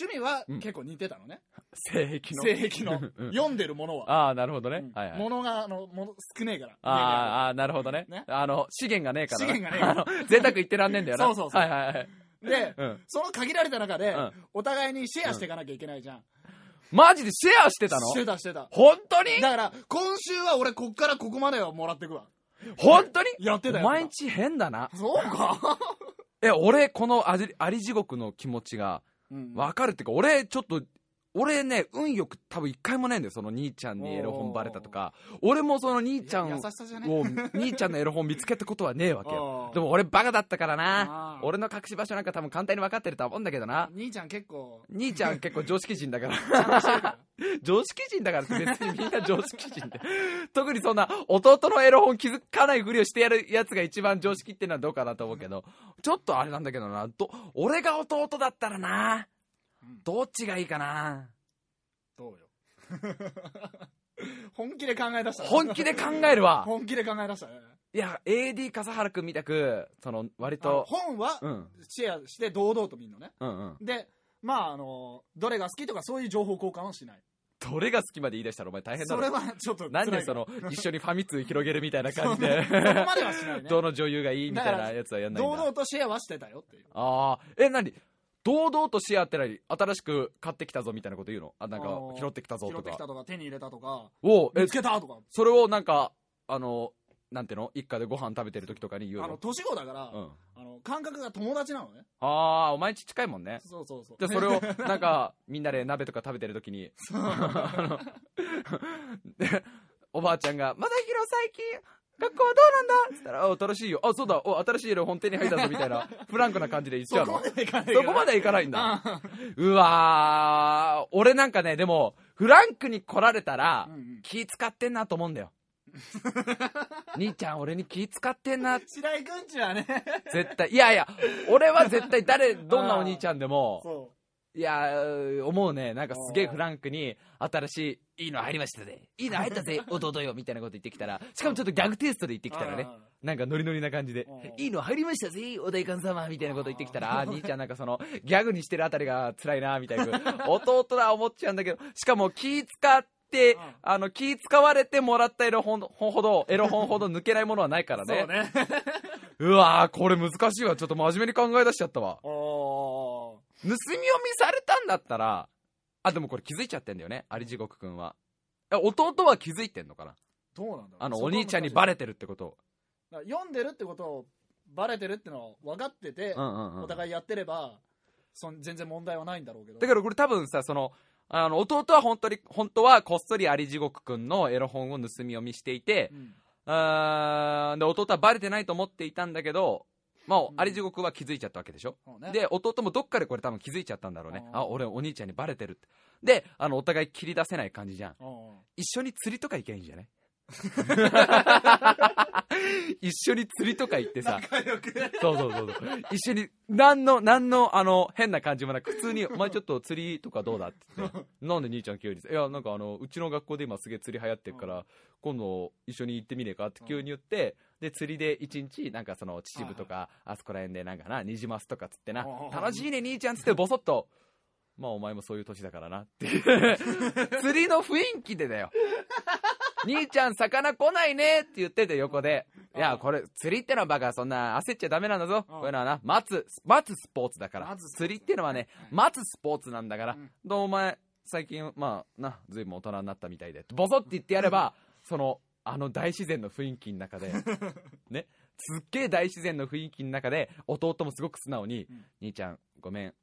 趣味はうん結構似てたのね。性癖の。性癖の うん。読んでるものは。ああ、なるほどねうん。はいはい。ものが、あの、もの少ねえから。あーあー、なるほどねね。あの、資源がねえからな。資源がねえから贅沢言ってらんねえんだよな。そうそうそうはいはいはい。で、うん。その限られた中で、うんお互いにシェアしていかなきゃいけないじゃん。マジでシェアしてたの？してたしてた。本当に？だから、今週は俺こっからここまではもらってくわ。本当に？やってたよ。お前んち変だな。そうかえ、俺、このあり地獄の気持ちがうん。わかるっていうか、俺、ちょっと、俺ね、運よく多分一回もないんだよ、その兄ちゃんにエロ本バレたとか。俺もその兄ちゃんを兄ちゃんのエロ本見つけたことはねえわけよ。でも俺バカだったからな。俺の隠し場所なんか多分簡単に分かってるとは思うんだけどな。兄ちゃん結構、兄ちゃん結構常識人だから。常識人だからって別にみんな常識人で。特にそんな弟のエロ本気づかないふりをしてやるやつが一番常識ってのはどうかなと思うけど、ちょっとあれなんだけどな、ど、俺が弟だったらなうん、どっちがいいかな？どうよ。本気で考え出したね本気で考えるわ。本気で考え出したね。いや、AD 笠原くんみたく、その、割と、本はうん、シェアして堂々と見るのね。うんうん。で、まああの、どれが好きとかそういう情報交換はしない。どれが好きまで言い出したらお前大変だろ。それはちょっとなんでその、一緒にファミ通広げるみたいな感じで、そこまではしないね。どの女優がいいみたいなやつはやんないんだ。堂々とシェアはしてたよっていう。ああ、え、なに堂々とシェアって何新しく買ってきたぞみたいなこと言うの？あ、なんか拾ってきたぞ拾ってきとか。たとか手に入れたとか、おうえ見つ、けたとか。それをなんか、あの、なんていうの？一家でご飯食べてる時とかに言うあの、の年子だから、うん。あの、感覚が友達なのね。ああ、お前んち近いもんね。そうそうそう。じゃあそれを、なんか、みんなで鍋とか食べてる時に、おばあちゃんが、まだひろ最近、学校はどうなんだ？っつったら、お、新しいよ。あ、そうだ、お、新しい色本店に入ったぞ、みたいな、フランクな感じで言っちゃうのそこま。でいかないそこまではいかないんだ。あうわー、俺なんかね、でも、フランクに来られたら気使ってんなと思うんだよ。兄ちゃん、俺に気使ってんな、白井くんちはね、絶対。いやいや、俺は絶対誰、どんなお兄ちゃんでも、そいや、思うね。なんかすげえフランクに、新しい、いいの入りましたぜ。いいの入ったぜ、弟よ、みたいなこと言ってきたら、しかもちょっとギャグテイストで言ってう。きたらね、あなんかノリノリな感じでうん、いいの入りましたぜ、お代官様、みたいなこと言ってきたら、あー兄ちゃんなんかその、ギャグにしてるあたりが辛いな、みたいな。弟だ、思っちゃうんだけど、しかも気使ってうん、あの、気使われてもらったエロ本ほど、エロ本ほど抜けないものはないからね。ね。うわー、これ難しいわ。ちょっと真面目に考え出しちゃったわ。盗み読みされたんだったら、あ、でもこれ気づいちゃってんだよね、有地獄くんは。え、弟は気づいてんのかな？どうなんだろうあの、お兄ちゃんにバレレてるってこと。読んでるってことをバレてるってのを分かってて、うんうんうん。お互いやってればそん全然問題はないんだろうけどだからこれ多分さ、その、あの、弟は本当に、本当はこっそり有地獄くんのエロ本を盗み読みしていてう、んあーで、弟はバレてないと思っていたんだけど、まあう、んあり地獄は気づいちゃったわけでしょ？そうねで、弟もどっかでこれ多分気づいちゃったんだろうね。あ俺お兄ちゃんにバレてるって。で、あの、お互い切り出せない感じじゃん一緒に釣りとか行けばいいんじゃない？一緒に釣りとか行ってさ、そうそうそうそう。一緒に、なんの、なんの、あの、変な感じもなく、普通に、お前ちょっと釣りとかどうだ？って言って、なんで兄ちゃん急に、いや、なんかあの、うちの学校で今すげえ釣り流行ってるから、今度一緒に行ってみねえか？って急に言って、で、釣りで一日、なんかその、秩父とか、あそこら辺でなんかな、ニジマスとか釣ってな。うん、楽しいね兄ちゃんつってボソッと、まあお前もそういう年だからな。っていう、釣りの雰囲気でだよ。兄ちゃん魚来ないねって言ってて横で、いや、これ、釣りってのはバカ、そんな焦っちゃダメなんだぞ。うんこういうのはな、待つ、待つスポーツだから。釣りってのはね、待つスポーツなんだから。うんどうお前、最近、まあ、な、ずいぶん大人になったみたいで。ボソって言ってやれば、その、あの大自然の雰囲気の中で、ね、すっげえ大自然の雰囲気の中で、弟もすごく素直に、うん兄ちゃん、ごめん。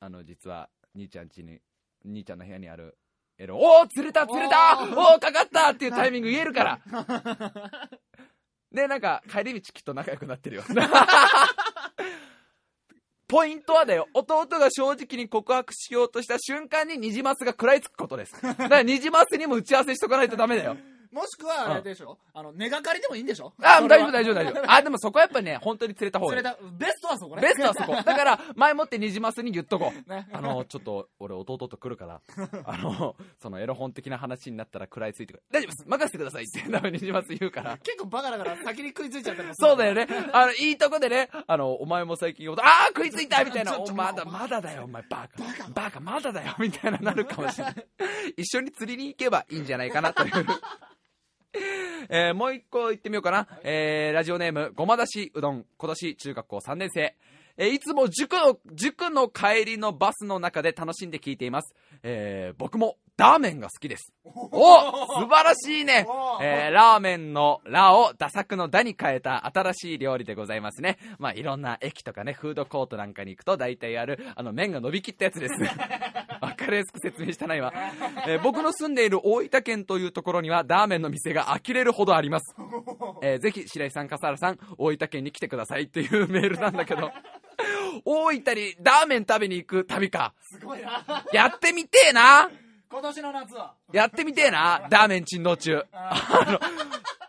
あの、実は、兄ちゃん家に、兄ちゃんの部屋にある、エロ、おお釣れた釣れたおーおおかかったっていうタイミング言えるから。で、なんか、帰り道きっと仲良くなってるよ。ポイントはだよ、弟が正直に告白しようとした瞬間にニジマスが食らいつくことです。だからニジマスにも打ち合わせしとかないとダメだよ。もしくはあれでしょ？あの根がかりでもいいんでしょ？あ、大丈夫大丈夫大丈夫。あ、でもそこはやっぱね、本当に釣れた方がいい それ。だベストはそこねベストはそこ。だから、前もってニジマスに言っとこう。ねあの、ちょっと、俺弟と来るから、あの、そのエロ本的な話になったら食らいついてくる。大丈夫です任せてくださいって、多分ニジマス言うから。結構バカだから先に食いついちゃったそうだよね。あの、いいとこでね、あの、お前も最近、ああ食いついたみたいな、まだ、まだだよ、お前、バカ。バカ、まだだよ、みたいななるかもしれない。一緒に釣りに行けばいいんじゃないかな、という。えーもう一個言ってみようかな。えーラジオネーム、ごまだしうどん、今年中学校3年生。えーいつも塾の、塾の帰りのバスの中で楽しんで聞いています。えー僕もラーメンが好きです。お素晴らしいねおえーラーメンのラをダサくのダに変えた新しい料理でございますね。まあ、いろんな駅とかね、フードコートなんかに行くと大体ある、あの、麺が伸びきったやつです。わかりやすく説明したな、今。えー僕の住んでいる大分県というところには、ラーメンの店が呆れるほどあります。えーぜひ、白井さん、笠原さん、大分県に来てくださいっていうメールなんだけど、大分にラーメン食べに行く旅か。すごいなやってみてえな 今年の夏は。やってみてえな。ラーメン珍道中。あの、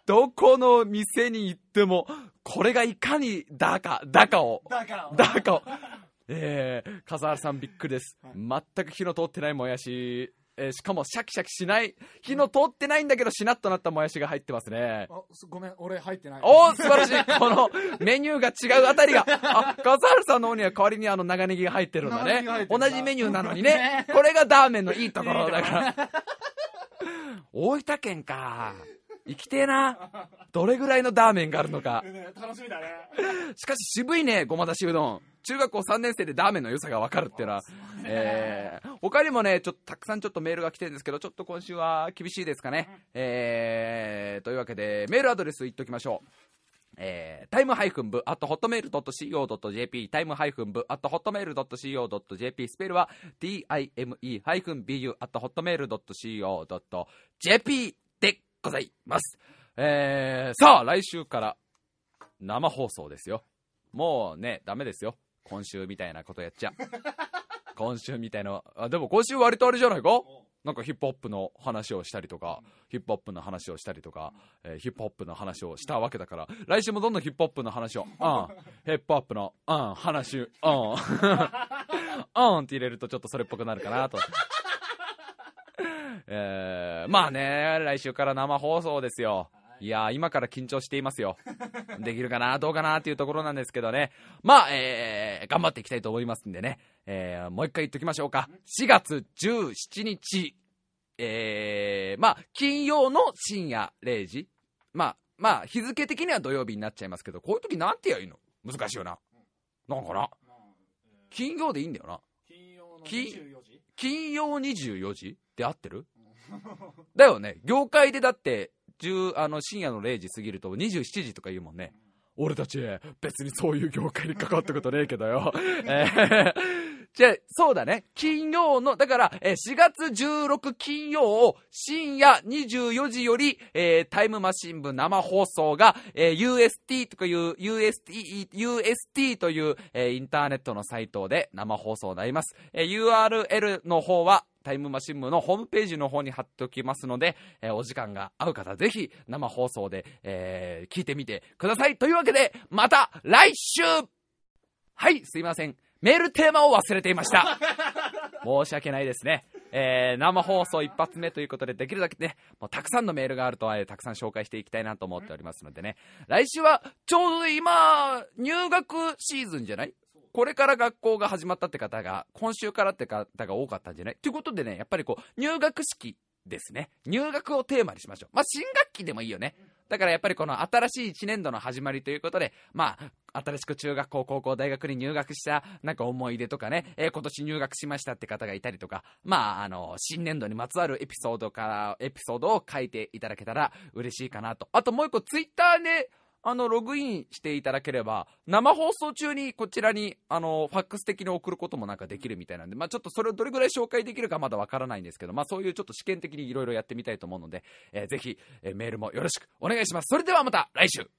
どこの店に行っても、これがいかにだか、だかを、だからだかを。えー、笠原さんびっくりです。全く火の通ってないもやし、えーしかもシャキシャキしない、火の通ってないんだけどしなっとなったもやしが入ってますね。あすごめん俺入ってないおー、素晴らしい。この メニューが違うあたりが。あ、笠原さんの方には代わりにあの長ネギが入ってるんだね同じメニューなのにねね。これがラーメンのいいところだから。大分県か。行きてえな。どれぐらいのラーメンがあるのか。ね楽しみだねしかし渋いね、ごまだしうどん。中学校3年生でラーメンの良さがわかるっていうのは。えー、他にもね、ちょっとたくさんちょっとメールが来てるんですけど、ちょっと今週は厳しいですかね。えー、というわけで、メールアドレス言っときましょう。えー、タイムハイフン部、あとホットメール .co.jp、タイムハイフン部、あとホットメール .co.jp、スペルは time ハイフン bu、あとホットメール .co.jp でございます。えー、さあ、来週から生放送ですよ。もうね、ダメですよ。今週みたいなことやっちゃ。今週みたいな、あ、でも今週割とあれじゃないか？なんかヒップホップの話をしたりとか、ヒップホップの話をしたりとか、えーヒップホップの話をしたわけだから、来週もどんどんヒップホップの話を、うん、ヒップホップの、うん、話、うん、うんって入れるとちょっとそれっぽくなるかなと。えー、まあね、来週から生放送ですよ。いやー、今から緊張していますよ。できるかな、どうかなっていうところなんですけどね。まあ、えー、頑張っていきたいと思いますんでね。えー、もう一回言っときましょうか。4月17日、えー、まあ、金曜の深夜0時。まあ、まあ、日付的には土曜日になっちゃいますけど、こういう時なんて言えばいいの？難しいよな。なんかな？金曜でいいんだよな。金曜の金24時金曜24時で合ってる？だよね。業界でだって、あの深夜の0時過ぎると27時とか言うもんね。俺たち、別にそういう業界に関わったことねえけどよ。えーじゃあ、そうだね。金曜の、だから、えー4月16金曜深夜24時より、えータイムマシン部生放送が、えー UST とかいう、UST、UST という、えインターネットのサイトで生放送になります。え URL の方は、タイムマシン部のホームページの方に貼っておきますので、えお時間が合う方、ぜひ生放送で、え聞いてみてください。というわけで、また来週はい、すいません。メールテーマを忘れていました。申し訳ないですね。えー生放送一発目ということで、できるだけね、もうたくさんのメールがあると、えーたくさん紹介していきたいなと思っておりますのでね。来週は、ちょうど今、入学シーズンじゃない？これから学校が始まったって方が、今週からって方が多かったんじゃない？ということでね、やっぱりこう、入学式ですね。入学をテーマにしましょう。まあ、新学期でもいいよね。だからやっぱりこの新しい1年度の始まりということで、まあ、新しく中学校、高校、大学に入学したなんか思い出とかね、えー今年入学しましたって方がいたりとか、まあ、あの、新年度にまつわるエピソードから、エピソードを書いていただけたら嬉しいかなと。あともう一個、ツイッターで、あの、ログインしていただければ、生放送中にこちらに、あの、ファックス的に送ることもなんかできるみたいなんで、まあちょっとそれをどれぐらい紹介できるかまだわからないんですけど、まあそういうちょっと試験的にいろいろやってみたいと思うので、えーぜひ、えーメールもよろしくお願いします。それではまた来週